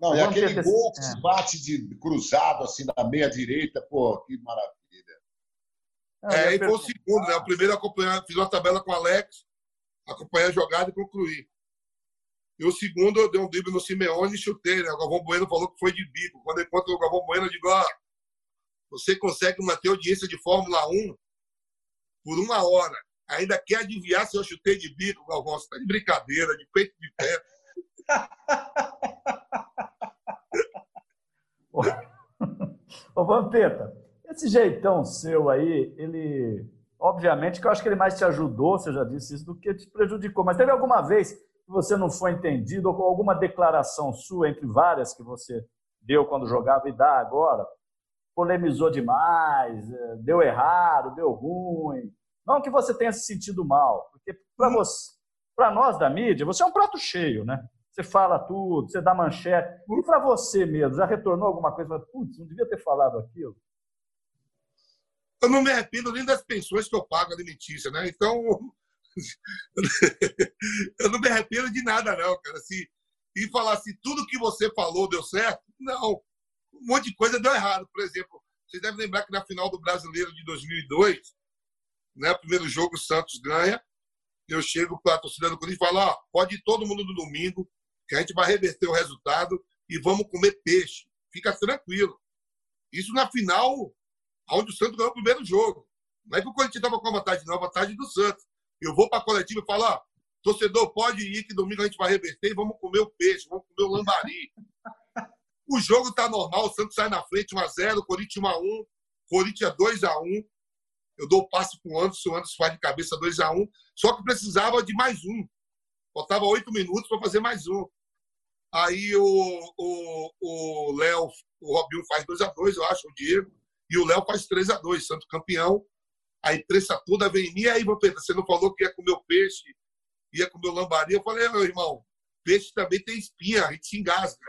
Não, e aquele gol que é. se bate de cruzado, assim, na meia direita, pô, que maravilha. É, aí foi o segundo, né? O primeiro acompanhar, fiz uma tabela com o Alex, acompanhar a jogada e concluir. E o segundo, eu dei um drible no Simeone e chutei, né? O Galvão Bueno falou que foi de bico. Quando eu encontro o Galvão Bueno, eu digo, ó, você consegue manter audiência de Fórmula 1 por uma hora. Ainda quer adivinhar se eu chutei de bico, Galvão? Você tá de brincadeira, de peito de pé. Ô, Vampeta, esse jeitão seu aí, ele. Obviamente que eu acho que ele mais te ajudou, você já disse isso, do que te prejudicou. Mas teve alguma vez que você não foi entendido, ou alguma declaração sua, entre várias que você deu quando jogava e dá agora, polemizou demais, eh, deu errado, deu ruim. Não que você tenha se sentido mal, porque para hum. você, para nós da mídia, você é um prato cheio, né? Você fala tudo, você dá manchete. E para você mesmo, já retornou alguma coisa? Putz, não devia ter falado aquilo. Eu não me arrependo nem das pensões que eu pago alimentícia, né? Então, eu não me arrependo de nada, não, cara. Se, e falar assim, tudo que você falou deu certo? Não. Um monte de coisa deu errado. Por exemplo, vocês devem lembrar que na final do Brasileiro de 2002, né, primeiro jogo o Santos ganha, eu chego para a torcida do Corinthians e falo, ó, pode ir todo mundo no domingo, que a gente vai reverter o resultado e vamos comer peixe. Fica tranquilo. Isso na final, onde o Santos ganhou o primeiro jogo. Não é que o Corinthians estava com a vantagem, não, a vantagem do Santos. Eu vou para a coletiva e falo, ó, torcedor, pode ir que domingo a gente vai reverter e vamos comer o peixe, vamos comer o lambari. o jogo está normal, o Santos sai na frente 1x0, Corinthians 1x1, Corinthians 2x1. Eu dou o passe para o Anderson, o Anderson faz de cabeça 2x1. Só que precisava de mais um. Faltava oito minutos para fazer mais um. Aí o, o, o Léo, o Robinho faz 2 a 2 eu acho, o Diego. E o Léo faz 3 a 2 Santo campeão. A imprensa toda vem em mim. Aí, Pedro, você não falou que ia comer o peixe, ia comer o lambari. Eu falei, meu irmão, peixe também tem espinha, a gente se engasga.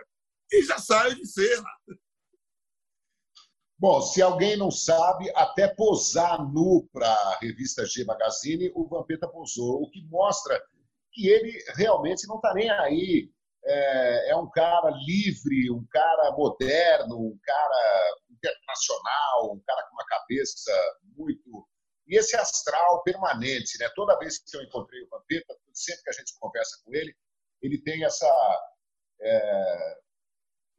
E já sai de cena. Bom, se alguém não sabe, até posar nu para a revista G Magazine, o Vampeta posou, o que mostra que ele realmente não está nem aí é, é um cara livre, um cara moderno, um cara internacional, um cara com uma cabeça muito. E esse astral permanente, né? Toda vez que eu encontrei o Vampeta, sempre que a gente conversa com ele, ele tem essa. É,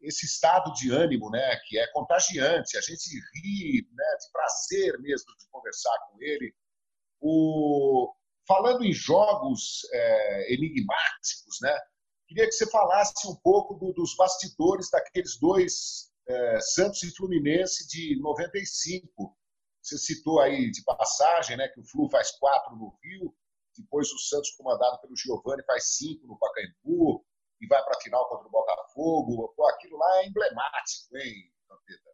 esse estado de ânimo, né, que é contagiante, a gente ri, né, de prazer mesmo de conversar com ele. O, falando em jogos é, enigmáticos, né, Queria que você falasse um pouco do, dos bastidores daqueles dois é, Santos e Fluminense de 95. Você citou aí de passagem né, que o Flu faz quatro no Rio, depois o Santos, comandado pelo Giovani, faz cinco no Pacaembu e vai para a final contra o Botafogo. Pô, aquilo lá é emblemático, hein, Campeta?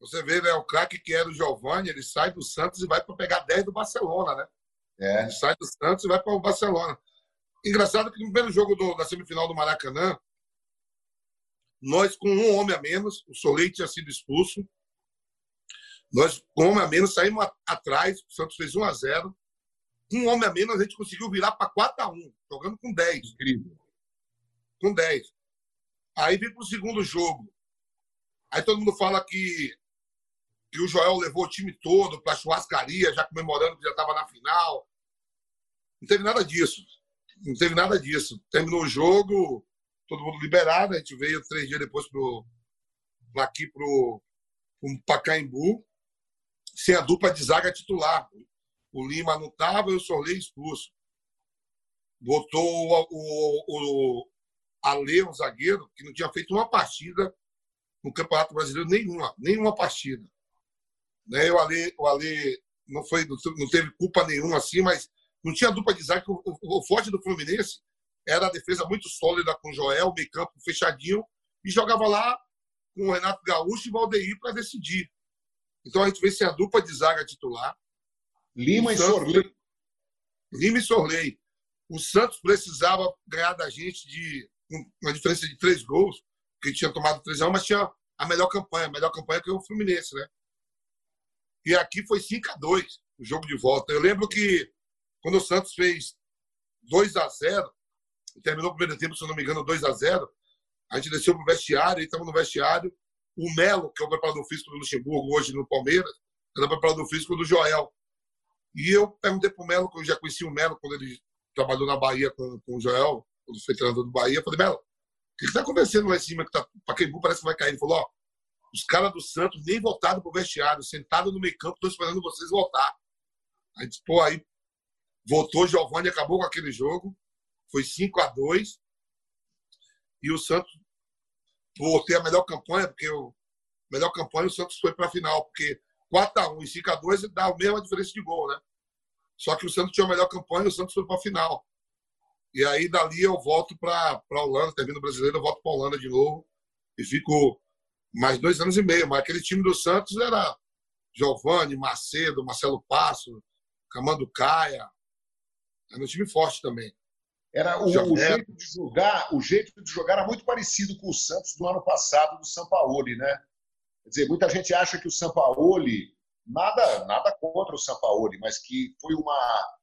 Você vê, né, o craque que era o Giovani, ele sai do Santos e vai para pegar 10 do Barcelona, né? É. Ele sai do Santos e vai para o Barcelona. Engraçado que no primeiro jogo do, da semifinal do Maracanã, nós com um homem a menos, o Soleil tinha sido expulso, nós com um homem a menos saímos atrás, o Santos fez 1 a 0 com um homem a menos, a gente conseguiu virar para 4 a 1 jogando com 10. Incrível. Com 10. Aí vem para o segundo jogo. Aí todo mundo fala que, que o Joel levou o time todo para a churrascaria, já comemorando que já estava na final. Não teve nada disso. Não teve nada disso. Terminou o jogo, todo mundo liberado. A gente veio três dias depois pro, aqui para o Pacaembu, sem a dupla de zaga titular. O Lima não estava e o Sorley expulso. Botou o, o, o Ale, um zagueiro, que não tinha feito uma partida no Campeonato Brasileiro, nenhuma, nenhuma partida. Né? O, Ale, o Ale não, foi, não teve culpa nenhuma assim, mas não tinha dupla de zaga. O, o, o forte do Fluminense era a defesa muito sólida com o Joel, meio campo fechadinho, e jogava lá com o Renato Gaúcho e Valdeir para decidir. Então a gente vê se a dupla de zaga titular. Lima e Sorley. Lima e Sorley. O Santos precisava ganhar da gente de uma diferença de três gols, que tinha tomado três anos, mas tinha a melhor campanha, a melhor campanha que o Fluminense, né? E aqui foi 5 a 2 o jogo de volta. Eu lembro que quando o Santos fez 2 a 0 terminou o primeiro tempo, se não me engano, 2 a 0 a gente desceu para o vestiário, e estamos no vestiário. O Melo, que é o preparador físico do Luxemburgo, hoje no Palmeiras, era preparador físico do Joel. E eu perguntei para o Melo, que eu já conheci o Melo quando ele trabalhou na Bahia com, com o Joel, quando foi treinador do Bahia. Eu falei, Melo, o que está acontecendo lá em cima? Que tá, Pacaembu parece que vai cair. Ele falou, ó, os caras do Santos nem voltaram para o vestiário, sentados no meio campo, estou esperando vocês voltar. Aí pô, aí voltou Giovanni, acabou com aquele jogo. Foi 5 a 2 E o Santos, por ter a melhor campanha, porque o melhor campanha, o Santos foi para a final, porque 4 a 1 e 5 a 2 dá a mesma diferença de gol, né? Só que o Santos tinha a melhor campanha e o Santos foi para a final. E aí, dali, eu volto para a Holanda, termino o brasileiro, eu volto para a Holanda de novo e fico mais dois anos e meio. Mas aquele time do Santos era Giovanni, Macedo, Marcelo Passo, Camando Caia. Era um time forte também. Era o, o, jeito de jogar, o jeito de jogar era muito parecido com o Santos do ano passado do Sampaoli, né? Quer dizer, muita gente acha que o Sampaoli nada nada contra o Sampaoli, mas que foi uma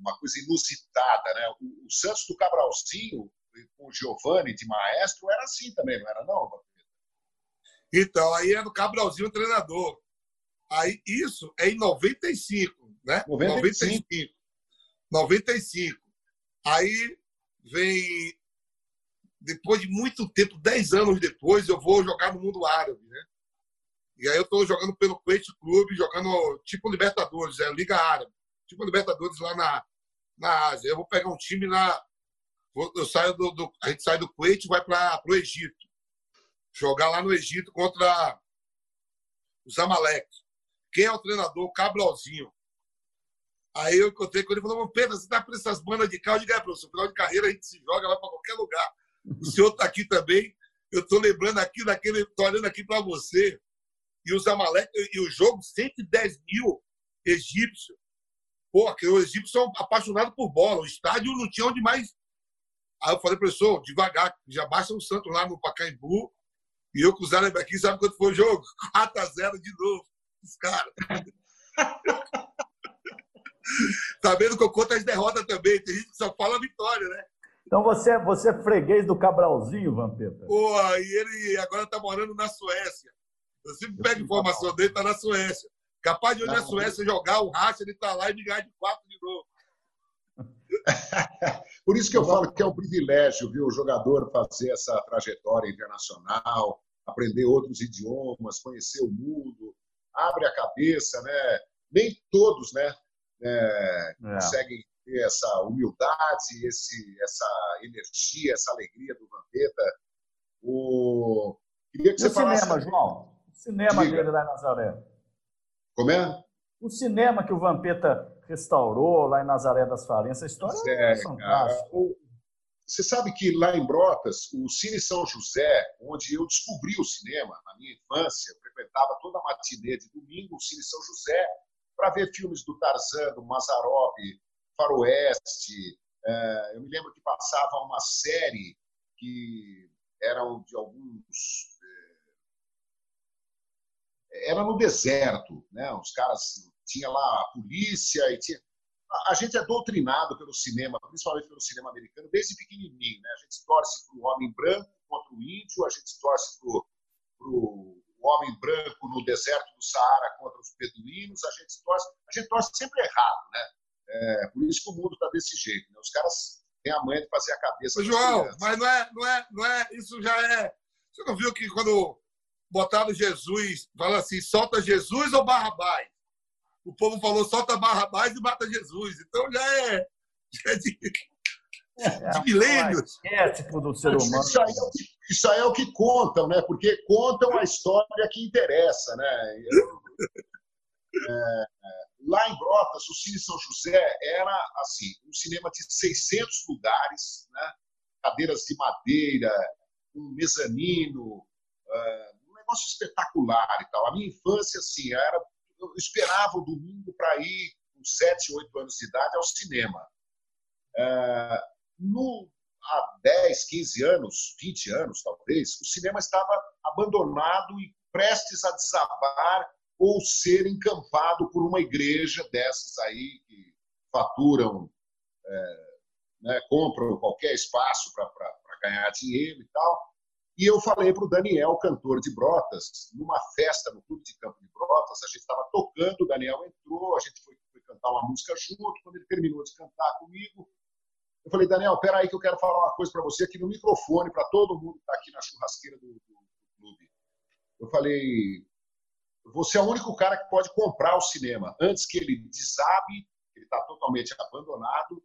uma coisa inusitada, né? O, o Santos do Cabralzinho com o Giovani de maestro era assim também, não era não? Então, aí era o Cabralzinho o treinador. Aí isso é em 95, né? 95. 95. 95. Aí vem depois de muito tempo, 10 anos depois, eu vou jogar no mundo árabe, né? E aí eu estou jogando pelo Kuwait Clube, jogando tipo Libertadores, é Liga Árabe, tipo Libertadores lá na, na Ásia. Eu vou pegar um time na. Eu saio do, do a gente sai do Kuwait e vai para o Egito. Jogar lá no Egito contra os Amalek. Quem é o treinador? Cabralzinho. Aí eu encontrei com ele e falou: Pedro, você tá por essas bandas de carro? Eu digo, é, professor, final de carreira a gente se joga, vai para qualquer lugar. O senhor está aqui também. Eu estou lembrando aqui daquele. Estou olhando aqui para você. E os Amalek, e o jogo, 110 mil egípcios. Pô, que os egípcios são apaixonados por bola. O estádio não tinha onde mais. Aí eu falei, professor, devagar, já basta o Santos lá no Pacaembu. E eu com o Zé aqui, sabe quanto foi o jogo? 4x0 de novo. Os caras. tá vendo que eu conto as derrotas também. Tem gente que só fala vitória, né? Então você, você é freguês do Cabralzinho, Vampeta? Pô, e ele agora tá morando na Suécia. Eu sempre pego informação dele, tá na Suécia. Capaz de eu ir na Suécia jogar o racha, ele tá lá e me ganhar de quatro de novo. Por isso que eu falo que é um privilégio, viu, o jogador fazer essa trajetória internacional, aprender outros idiomas, conhecer o mundo, abre a cabeça, né? Nem todos, né? É, é. conseguem ter essa humildade, esse, essa energia, essa alegria do Vampeta. O... Queria que e você o falasse... cinema, João? O cinema Diga. dele lá em Nazaré. Como é? O cinema que o Vampeta restaurou lá em Nazaré das Farinhas, essa história é, é fantástica. Você sabe que lá em Brotas, o Cine São José, onde eu descobri o cinema na minha infância, frequentava toda a matinê de domingo, o Cine São José, para ver filmes do Tarzan, do Mazarop, Faroeste. É, eu me lembro que passava uma série que eram de alguns. É, era no deserto, né? Os caras tinha lá a polícia e tinha. a gente é doutrinado pelo cinema, principalmente pelo cinema americano, desde pequenininho. Né? A gente torce para o homem branco contra o índio, a gente torce para o homem branco no deserto do Saara contra os beduínos, a gente torce, a gente torce sempre errado. Né? É, por isso que o mundo está desse jeito. Né? Os caras têm a manha de fazer a cabeça. Ô, João, mas não é, não, é, não é, isso já é. Você não viu que quando botaram Jesus, fala assim, solta Jesus ou Barrabás? o povo falou solta Barrabás e mata Jesus. Então já é, já é de, é, de milênios. É tipo do ser humano. Isso aí, é que, isso aí, é o que contam, né? Porque contam a história que interessa, né? É, lá em Brotas, o Cine São José era assim, um cinema de 600 lugares, né? cadeiras de madeira, um mezanino, um negócio espetacular e tal. A minha infância, assim, era eu esperava o domingo para ir, com 7, 8 anos de idade, ao cinema. No, há 10, 15 anos, 20 anos talvez, o cinema estava abandonado e prestes a desabar ou ser encampado por uma igreja dessas aí que faturam, é, né, compram qualquer espaço para ganhar dinheiro e tal. E eu falei para o Daniel, cantor de Brotas, numa festa no Clube de Campo de Brotas, a gente estava tocando, o Daniel entrou, a gente foi, foi, cantar uma música junto. Quando ele terminou de cantar comigo, eu falei, Daniel, peraí que eu quero falar uma coisa para você aqui no microfone, para todo mundo que está aqui na churrasqueira do, clube. Eu falei, você é o único cara que pode comprar o cinema antes que ele desabe, ele está totalmente abandonado,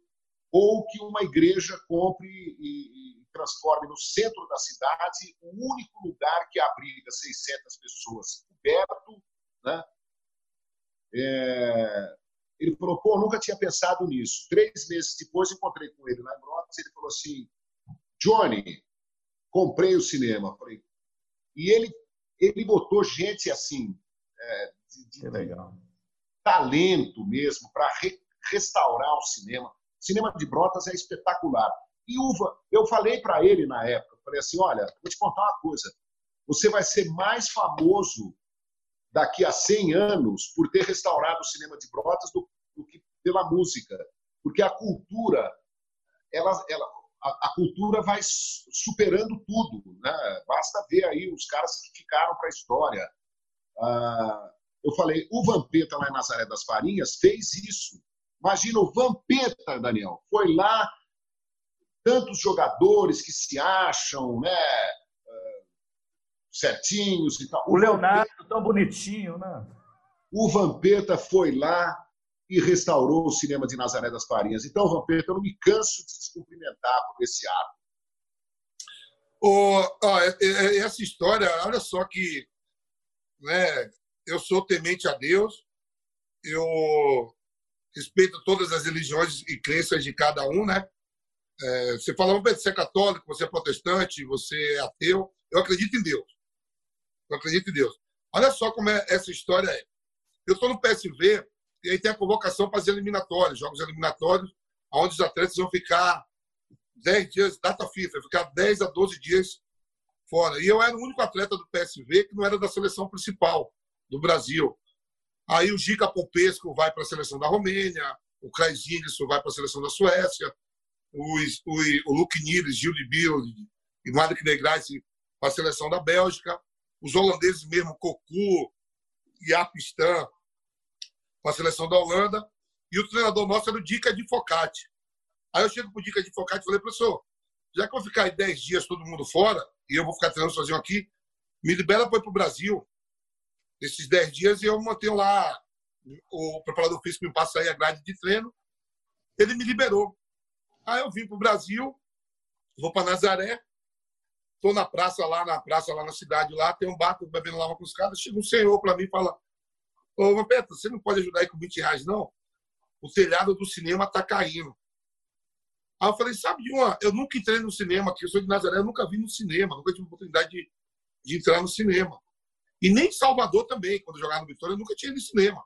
ou que uma igreja compre e, e, transforme no centro da cidade o único lugar que abriga 600 pessoas coberto, né? É, ele falou, pô, nunca tinha pensado nisso. Três meses depois encontrei com ele lá em Brotas, ele falou assim, Johnny, comprei o cinema. Falei, e ele ele botou gente assim é, de, de talento mesmo para re, restaurar o cinema cinema de Brotas é espetacular. E Uva, eu falei para ele na época, falei assim, olha, vou te contar uma coisa, você vai ser mais famoso daqui a 100 anos por ter restaurado o cinema de Brotas do, do que pela música, porque a cultura, ela, ela, a, a, cultura vai superando tudo, né? Basta ver aí os caras que ficaram para a história. Ah, eu falei, o Vampeta lá em Nazaré das Farinhas fez isso. Imagina o Vampeta, Daniel. Foi lá, tantos jogadores que se acham, né? Certinhos e tal. O, o Leonardo, Vampeta, tão bonitinho, né? O Vampeta foi lá e restaurou o cinema de Nazaré das Farinhas. Então, Vampeta, eu não me canso de te cumprimentar por esse ato. Oh, oh, essa história, olha só que né, eu sou temente a Deus, eu respeito todas as religiões e crenças de cada um, né? É, você fala, você é católico, você é protestante, você é ateu. Eu acredito em Deus. Eu acredito em Deus. Olha só como é, essa história é. Eu estou no PSV e aí tem a convocação para as eliminatórias, jogos eliminatórios, onde os atletas vão ficar 10 dias, data FIFA, ficar 10 a 12 dias fora. E eu era o único atleta do PSV que não era da seleção principal do Brasil. Aí o Gica Popesco vai para a seleção da Romênia, o Klaus Ingelsson vai para a seleção da Suécia, o, o, o Luke Niels, Gil de Bill e Marek Negrais para a seleção da Bélgica, os holandeses mesmo, Cocu e Apistan para a seleção da Holanda, e o treinador nosso era o Dica de Focati. Aí eu chego para o Dica de Focati e falei, professor, já que eu vou ficar 10 dias todo mundo fora, e eu vou ficar treinando sozinho aqui, me libera para ir para o Brasil esses 10 dias e eu mantenho lá o preparador físico me passa aí a grade de treino. Ele me liberou. Aí eu vim para o Brasil, vou para Nazaré, estou na praça lá, na praça lá na cidade, lá tem um barco bebendo lá os caras. Chega um senhor para mim e fala: Ô, Vampeta, você não pode ajudar aí com 20 reais, não? O telhado do cinema está caindo. Aí eu falei: sabe uma? Eu nunca entrei no cinema aqui, eu sou de Nazaré, eu nunca vi no cinema, nunca tive oportunidade de, de entrar no cinema. E nem em Salvador também, quando eu jogava no Vitória, eu nunca tinha ido no cinema.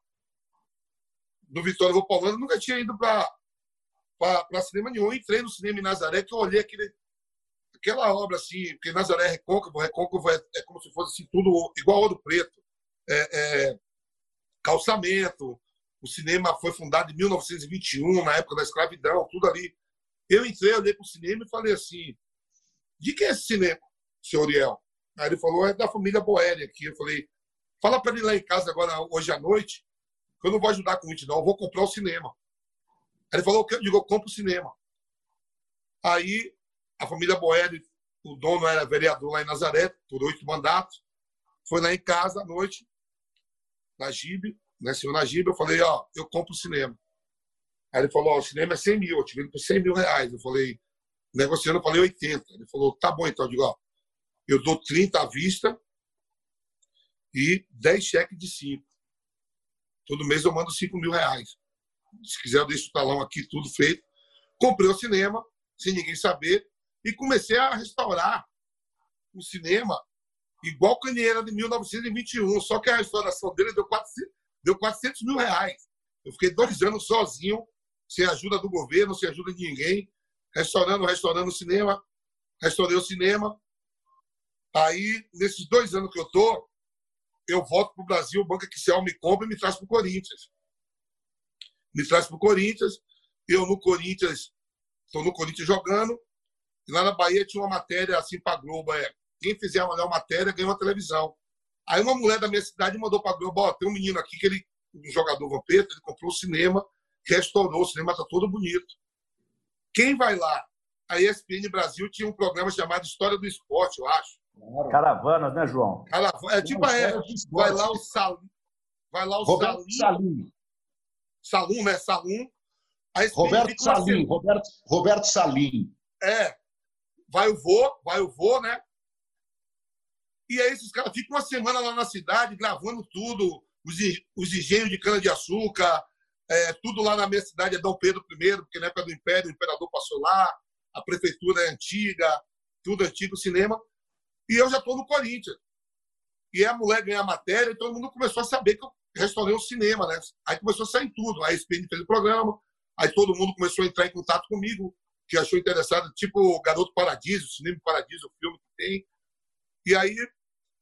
No Vitória, eu vou para Holanda, nunca tinha ido para cinema nenhum. Eu entrei no cinema em Nazaré, que eu olhei aquele, aquela obra assim, porque Nazaré é recôncavo, recôncavo é, é como se fosse assim, tudo igual Ouro Preto. É, é, calçamento, O cinema foi fundado em 1921, na época da escravidão, tudo ali. Eu entrei, olhei para o cinema e falei assim: de que é esse cinema, senhor Uriel? Aí ele falou: é da família Boéria aqui. Eu falei: fala para ele lá em casa agora, hoje à noite, que eu não vou ajudar com isso, não, eu vou comprar o cinema. Aí ele falou: eu digo, eu compro o cinema. Aí a família Boéria, o dono era vereador lá em Nazaré, por oito mandatos, foi lá em casa à noite, na Gibe, né, senhor Najib, eu falei, ó, eu compro o cinema. Aí ele falou, ó, o cinema é 100 mil, eu te vendo por 100 mil reais. Eu falei, negociando, eu falei 80. Ele falou, tá bom então. Eu digo, ó, eu dou 30 à vista e 10 cheques de 5. Todo mês eu mando 5 mil reais. Se quiser, eu deixo o talão aqui, tudo feito. Comprei o cinema, sem ninguém saber, e comecei a restaurar o cinema igual Canheira de 1921. Só que a restauração dele deu 400, deu 400 mil reais. Eu fiquei dois anos sozinho, sem ajuda do governo, sem ajuda de ninguém, restaurando, restaurando o cinema, restaurei o cinema. Aí, nesses dois anos que eu tô, eu volto para o Brasil, o Banco Excel me compra e me traz para o Corinthians. Me traz para o Corinthians. Eu no Corinthians, estou no Corinthians jogando. E lá na Bahia tinha uma matéria assim para a Globo: é, quem fizer a melhor matéria ganha uma televisão. Aí uma mulher da minha cidade mandou para a Globo: ó, tem um menino aqui que ele, um jogador vampeta, ele comprou o cinema, restaurou, o cinema está todo bonito. Quem vai lá? A ESPN Brasil tinha um programa chamado História do Esporte, eu acho. Caravanas, né, João? Caravana, é tipo a é, vai lá o Salim. Vai lá o Roberto Salim. Salum, né? Salum. Roberto Salim, Roberto, Roberto Salim. É. Vai o vô, vai o vô, né? E aí esses caras ficam uma semana lá na cidade gravando tudo, os, os engenhos de cana-de-açúcar, é, tudo lá na minha cidade é Dom Pedro I, porque na época do Império o imperador passou lá, a prefeitura é antiga, tudo antigo, cinema. E eu já estou no Corinthians. E a mulher ganha a matéria e todo mundo começou a saber que eu restaurei um cinema, né? Aí começou a sair tudo. A ESPN fez o programa, aí todo mundo começou a entrar em contato comigo, que achou interessado, tipo Garoto Paradiso, Cinema Paradiso, o filme que tem. E aí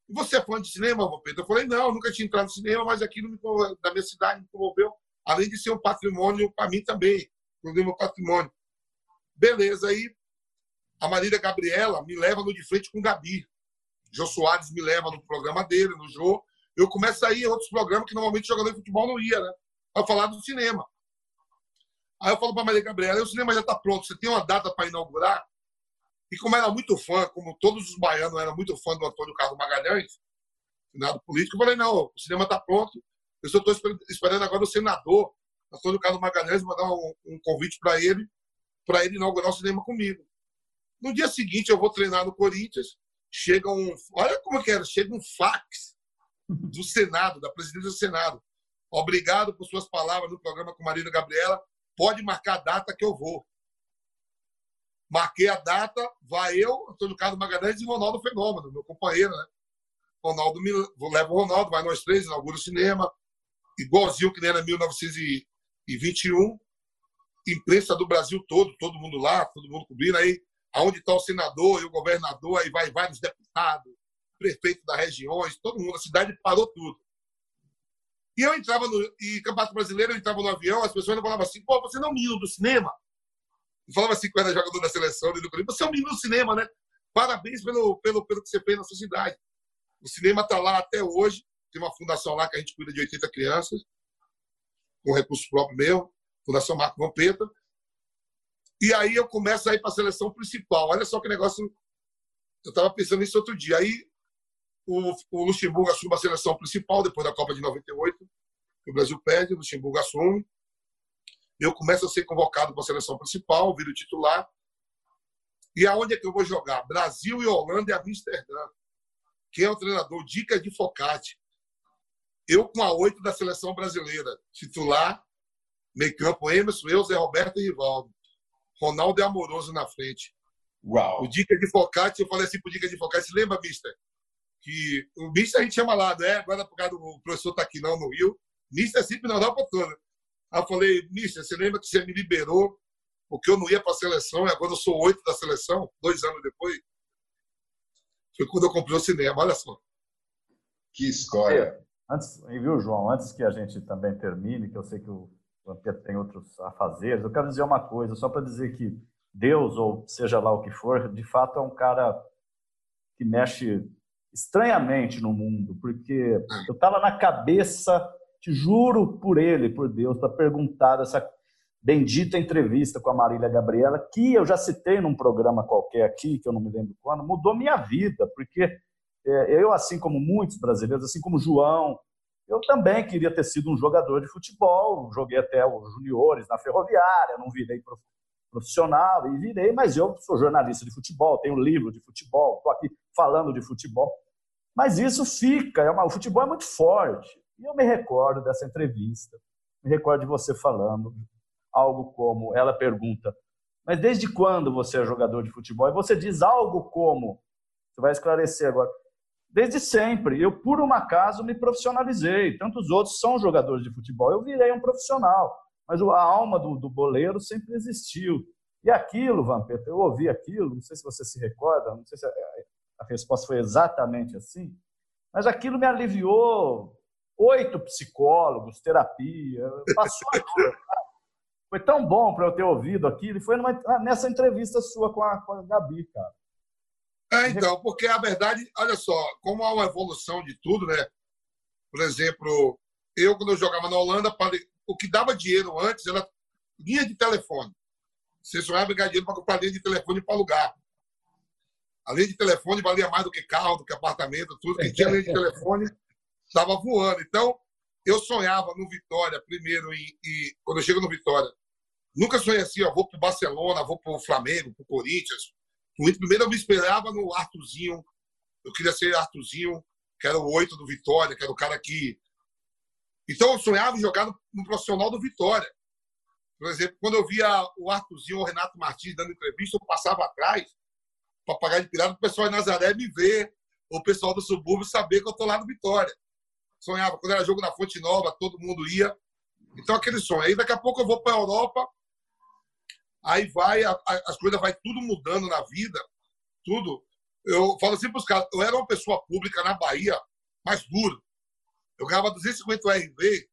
você é fã de cinema, Vampeta? Eu falei, não, nunca tinha entrado no cinema, mas aquilo me, da minha cidade me comoveu, além de ser um patrimônio para mim também, o meu patrimônio. Beleza, aí a Marília Gabriela me leva no de frente com o Gabi. Jô Soares me leva no programa dele, no Jô. Eu começo a ir em outros programas que normalmente jogador de futebol não ia, né? Para falar do cinema. Aí eu falo para Maria Gabriela, o cinema já está pronto, você tem uma data para inaugurar? E como era muito fã, como todos os baianos eram muito fã do Antônio Carlos Magalhães, finado político, eu falei, não, o cinema está pronto, eu só estou esperando agora o senador Antônio Carlos Magalhães mandar um, um convite para ele, para ele inaugurar o cinema comigo. No dia seguinte, eu vou treinar no Corinthians, chega um. Olha como que era, chega um fax do Senado, da presidência do Senado. Obrigado por suas palavras no programa com Marina Gabriela. Pode marcar a data que eu vou. Marquei a data, vai eu, Antônio Carlos Magalhães e Ronaldo Fenômeno, meu companheiro, né? Ronaldo me leva o Ronaldo, vai nós três, inaugura o cinema, igualzinho que nem era 1921. Imprensa do Brasil todo, todo mundo lá, todo mundo cobrindo. Aí, aonde está o senador e o governador, aí vai vários deputados, prefeito das regiões, todo mundo, a cidade parou tudo. E eu entrava no. E Campeonato Brasileiro, eu entrava no avião, as pessoas falavam assim: pô, você não é um menino do cinema? falava assim com era jogador da seleção do Corinthians, você é um menino do cinema, né? Parabéns pelo, pelo, pelo que você fez na sua cidade. O cinema está lá até hoje, tem uma fundação lá que a gente cuida de 80 crianças, com recurso próprio meu, Fundação Marco Vampeta. E aí eu começo a ir para a seleção principal. Olha só que negócio. Eu estava pensando nisso outro dia. Aí o, o Luxemburgo assume a seleção principal depois da Copa de 98. O Brasil perde, o Luxemburgo assume eu começo a ser convocado para a seleção principal, viro titular. E aonde é que eu vou jogar? Brasil e Holanda e Amsterdã. Quem é o treinador? Dica de Focati. Eu com a oito da seleção brasileira. Titular, meio campo, Emerson, eu, Zé Roberto e Rivaldo. Ronaldo e Amoroso na frente. Uau. O Dica de Focati, eu falei assim pro Dica de Focati, lembra, mister? Que o mister a gente chama lá, né? Agora por causa do professor tá aqui não no Rio. Mister é sempre na Europa toda. Aí eu falei, Mister, você lembra que você me liberou porque eu não ia para a seleção e agora eu sou oito da seleção, dois anos depois? Foi quando eu comprei o cinema, olha só. Que história. Antes, viu, João? Antes que a gente também termine, que eu sei que o Vampeta tem outros afazeres, eu quero dizer uma coisa, só para dizer que Deus, ou seja lá o que for, de fato é um cara que mexe estranhamente no mundo, porque eu estava na cabeça, te juro por ele, por Deus, para perguntar essa bendita entrevista com a Marília Gabriela, que eu já citei num programa qualquer aqui, que eu não me lembro quando, mudou minha vida, porque é, eu, assim como muitos brasileiros, assim como João, eu também queria ter sido um jogador de futebol, joguei até os juniores na Ferroviária, não virei profissional e virei, mas eu sou jornalista de futebol, tenho livro de futebol, estou aqui falando de futebol. Mas isso fica, é uma, o futebol é muito forte. E eu me recordo dessa entrevista, me recordo de você falando algo como, ela pergunta, mas desde quando você é jogador de futebol? E você diz algo como, você vai esclarecer agora, Desde sempre. Eu, por um acaso, me profissionalizei. Tantos outros são jogadores de futebol. Eu virei um profissional. Mas a alma do, do boleiro sempre existiu. E aquilo, Vampeta, eu ouvi aquilo, não sei se você se recorda, não sei se a, resposta foi exatamente assim, mas aquilo me aliviou oito psicólogos, terapia, passou a dor. Foi tão bom para eu ter ouvido aquilo, e foi numa, nessa entrevista sua com a, com a Gabi, cara. É, então, porque a verdade, olha só, como há uma evolução de tudo, né? Por exemplo, eu, quando eu jogava na Holanda, o que dava dinheiro antes era linha de telefone. Você só ia ganhar dinheiro para comprar linha de telefone para alugar. A linha de telefone valia mais do que carro, do que apartamento, tudo. Quem tinha de telefone estava voando. Então, eu sonhava no Vitória, primeiro, e, e quando eu chego no Vitória, nunca sonhei assim, ó, vou para o Barcelona, vou para o Flamengo, para o Corinthians, Primeiro eu me esperava no Arthurzinho. Eu queria ser Arthurzinho, que era o oito do Vitória, que era o cara que. Então eu sonhava em jogar no, no profissional do Vitória. Por exemplo, quando eu via o Arthurzinho o Renato Martins dando entrevista, eu passava atrás para pagar de pirata, o pessoal de Nazaré me ver, o pessoal do subúrbio saber que eu estou lá no Vitória. Sonhava, quando era jogo na Fonte Nova, todo mundo ia. Então, aquele sonho. Aí, daqui a pouco, eu vou para a Europa, aí vai, a, a, as coisas vai tudo mudando na vida, tudo. Eu falo assim para os caras, eu era uma pessoa pública na Bahia, mais duro. Eu ganhava 250 RV,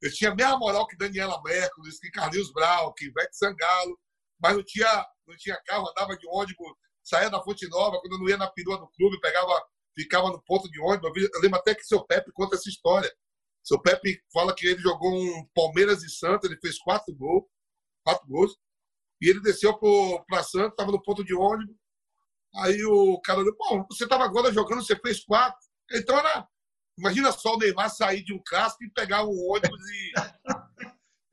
eu tinha a mesma moral que Daniela Mercury, que Carlinhos Brau, que Ivete Sangalo, mas não tinha, não tinha carro, andava de ônibus, saía da Fonte Nova, quando eu não ia na perua do clube, pegava, ficava no ponto de ônibus. Eu lembro até que seu Pepe conta essa história. Seu Pepe fala que ele jogou um Palmeiras e Santos, ele fez quatro gols, quatro gols. E ele desceu para Santos, estava no ponto de ônibus. Aí o cara falou, bom, você estava agora jogando, você fez quatro. Então era. Imagina só o Neymar sair de um casco e pegar um ônibus e.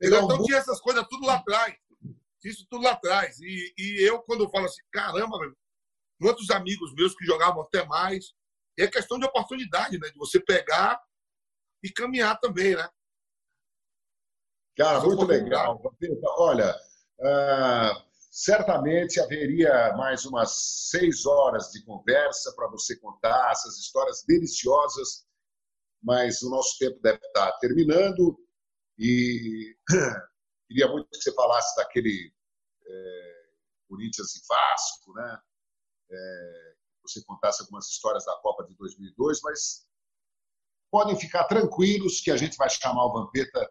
então tinha essas coisas tudo lá atrás. Isso tudo lá atrás. E, e eu, quando eu falo assim, caramba, meu, quantos amigos meus que jogavam até mais. É questão de oportunidade, né? De você pegar e caminhar também, né? Cara, muito legal. Olha, Uh, certamente haveria mais umas seis horas de conversa para você contar essas histórias deliciosas, mas o nosso tempo deve estar terminando e queria muito que você falasse daquele é, Corinthians e Vasco, né? É, você contasse algumas histórias da Copa de 2002, mas podem ficar tranquilos que a gente vai chamar o Vampeta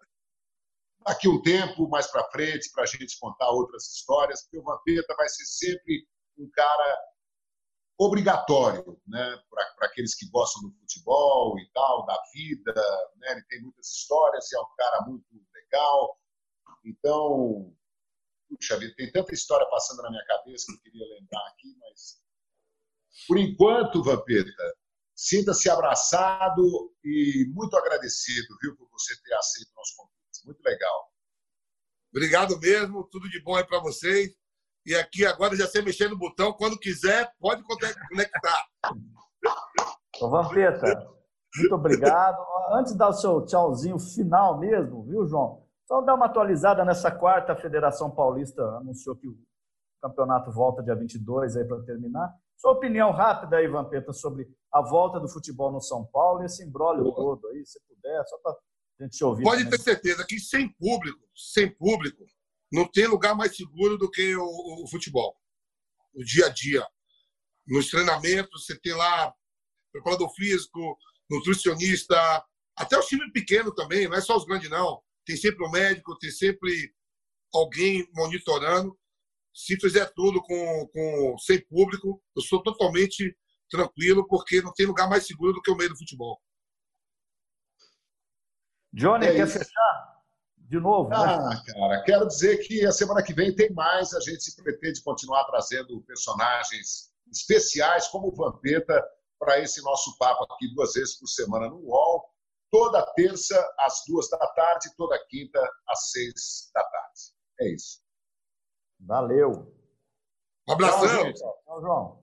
daqui um tempo, mais para frente, para a gente contar outras histórias, porque o Vampeta vai ser sempre um cara obrigatório né, para aqueles que gostam do futebol e tal, da vida. Né? Ele tem muitas histórias e é um cara muito legal. Então, puxa vida, tem tanta história passando na minha cabeça que eu queria lembrar aqui, mas por enquanto, Vampeta, sinta-se abraçado e muito agradecido, viu, por você ter aceito o nosso convite. Muito legal. Obrigado mesmo, tudo de bom aí para vocês. E aqui agora já sei mexer no botão, quando quiser, pode conectar. Ô, Vampeta, muito obrigado. Antes de dar o seu tchauzinho final mesmo, viu, João? Só dar uma atualizada nessa quarta, a Federação Paulista anunciou que o campeonato volta dia 22 aí para terminar. Sua opinião rápida aí, Vampeta, sobre a volta do futebol no São Paulo e esse embrólio todo aí, se puder, só para gente ouvir. Pode também. ter certeza que sem público, sem público, não tem lugar mais seguro do que o, o futebol. O dia a dia. Nos treinamentos, você tem lá preparador físico, nutricionista, Até os times pequenos também, não é só os grandes, não. Tem sempre um médico, tem sempre alguém monitorando. Se fizer tudo com, com sem público, eu sou totalmente tranquilo, porque não tem lugar mais seguro do que o meio do futebol. Johnny, é quer isso. fechar? De novo? Né? Ah, né? cara, quero dizer que a semana que vem tem mais. A gente pretende continuar trazendo personagens especiais, como o Vampeta, para esse nosso papo aqui duas vezes por semana no UOL. Toda terça, às duas da tarde, toda quinta, às seis da tarde. É isso. Valeu. Um abração. Tchau, João. Tchau, João.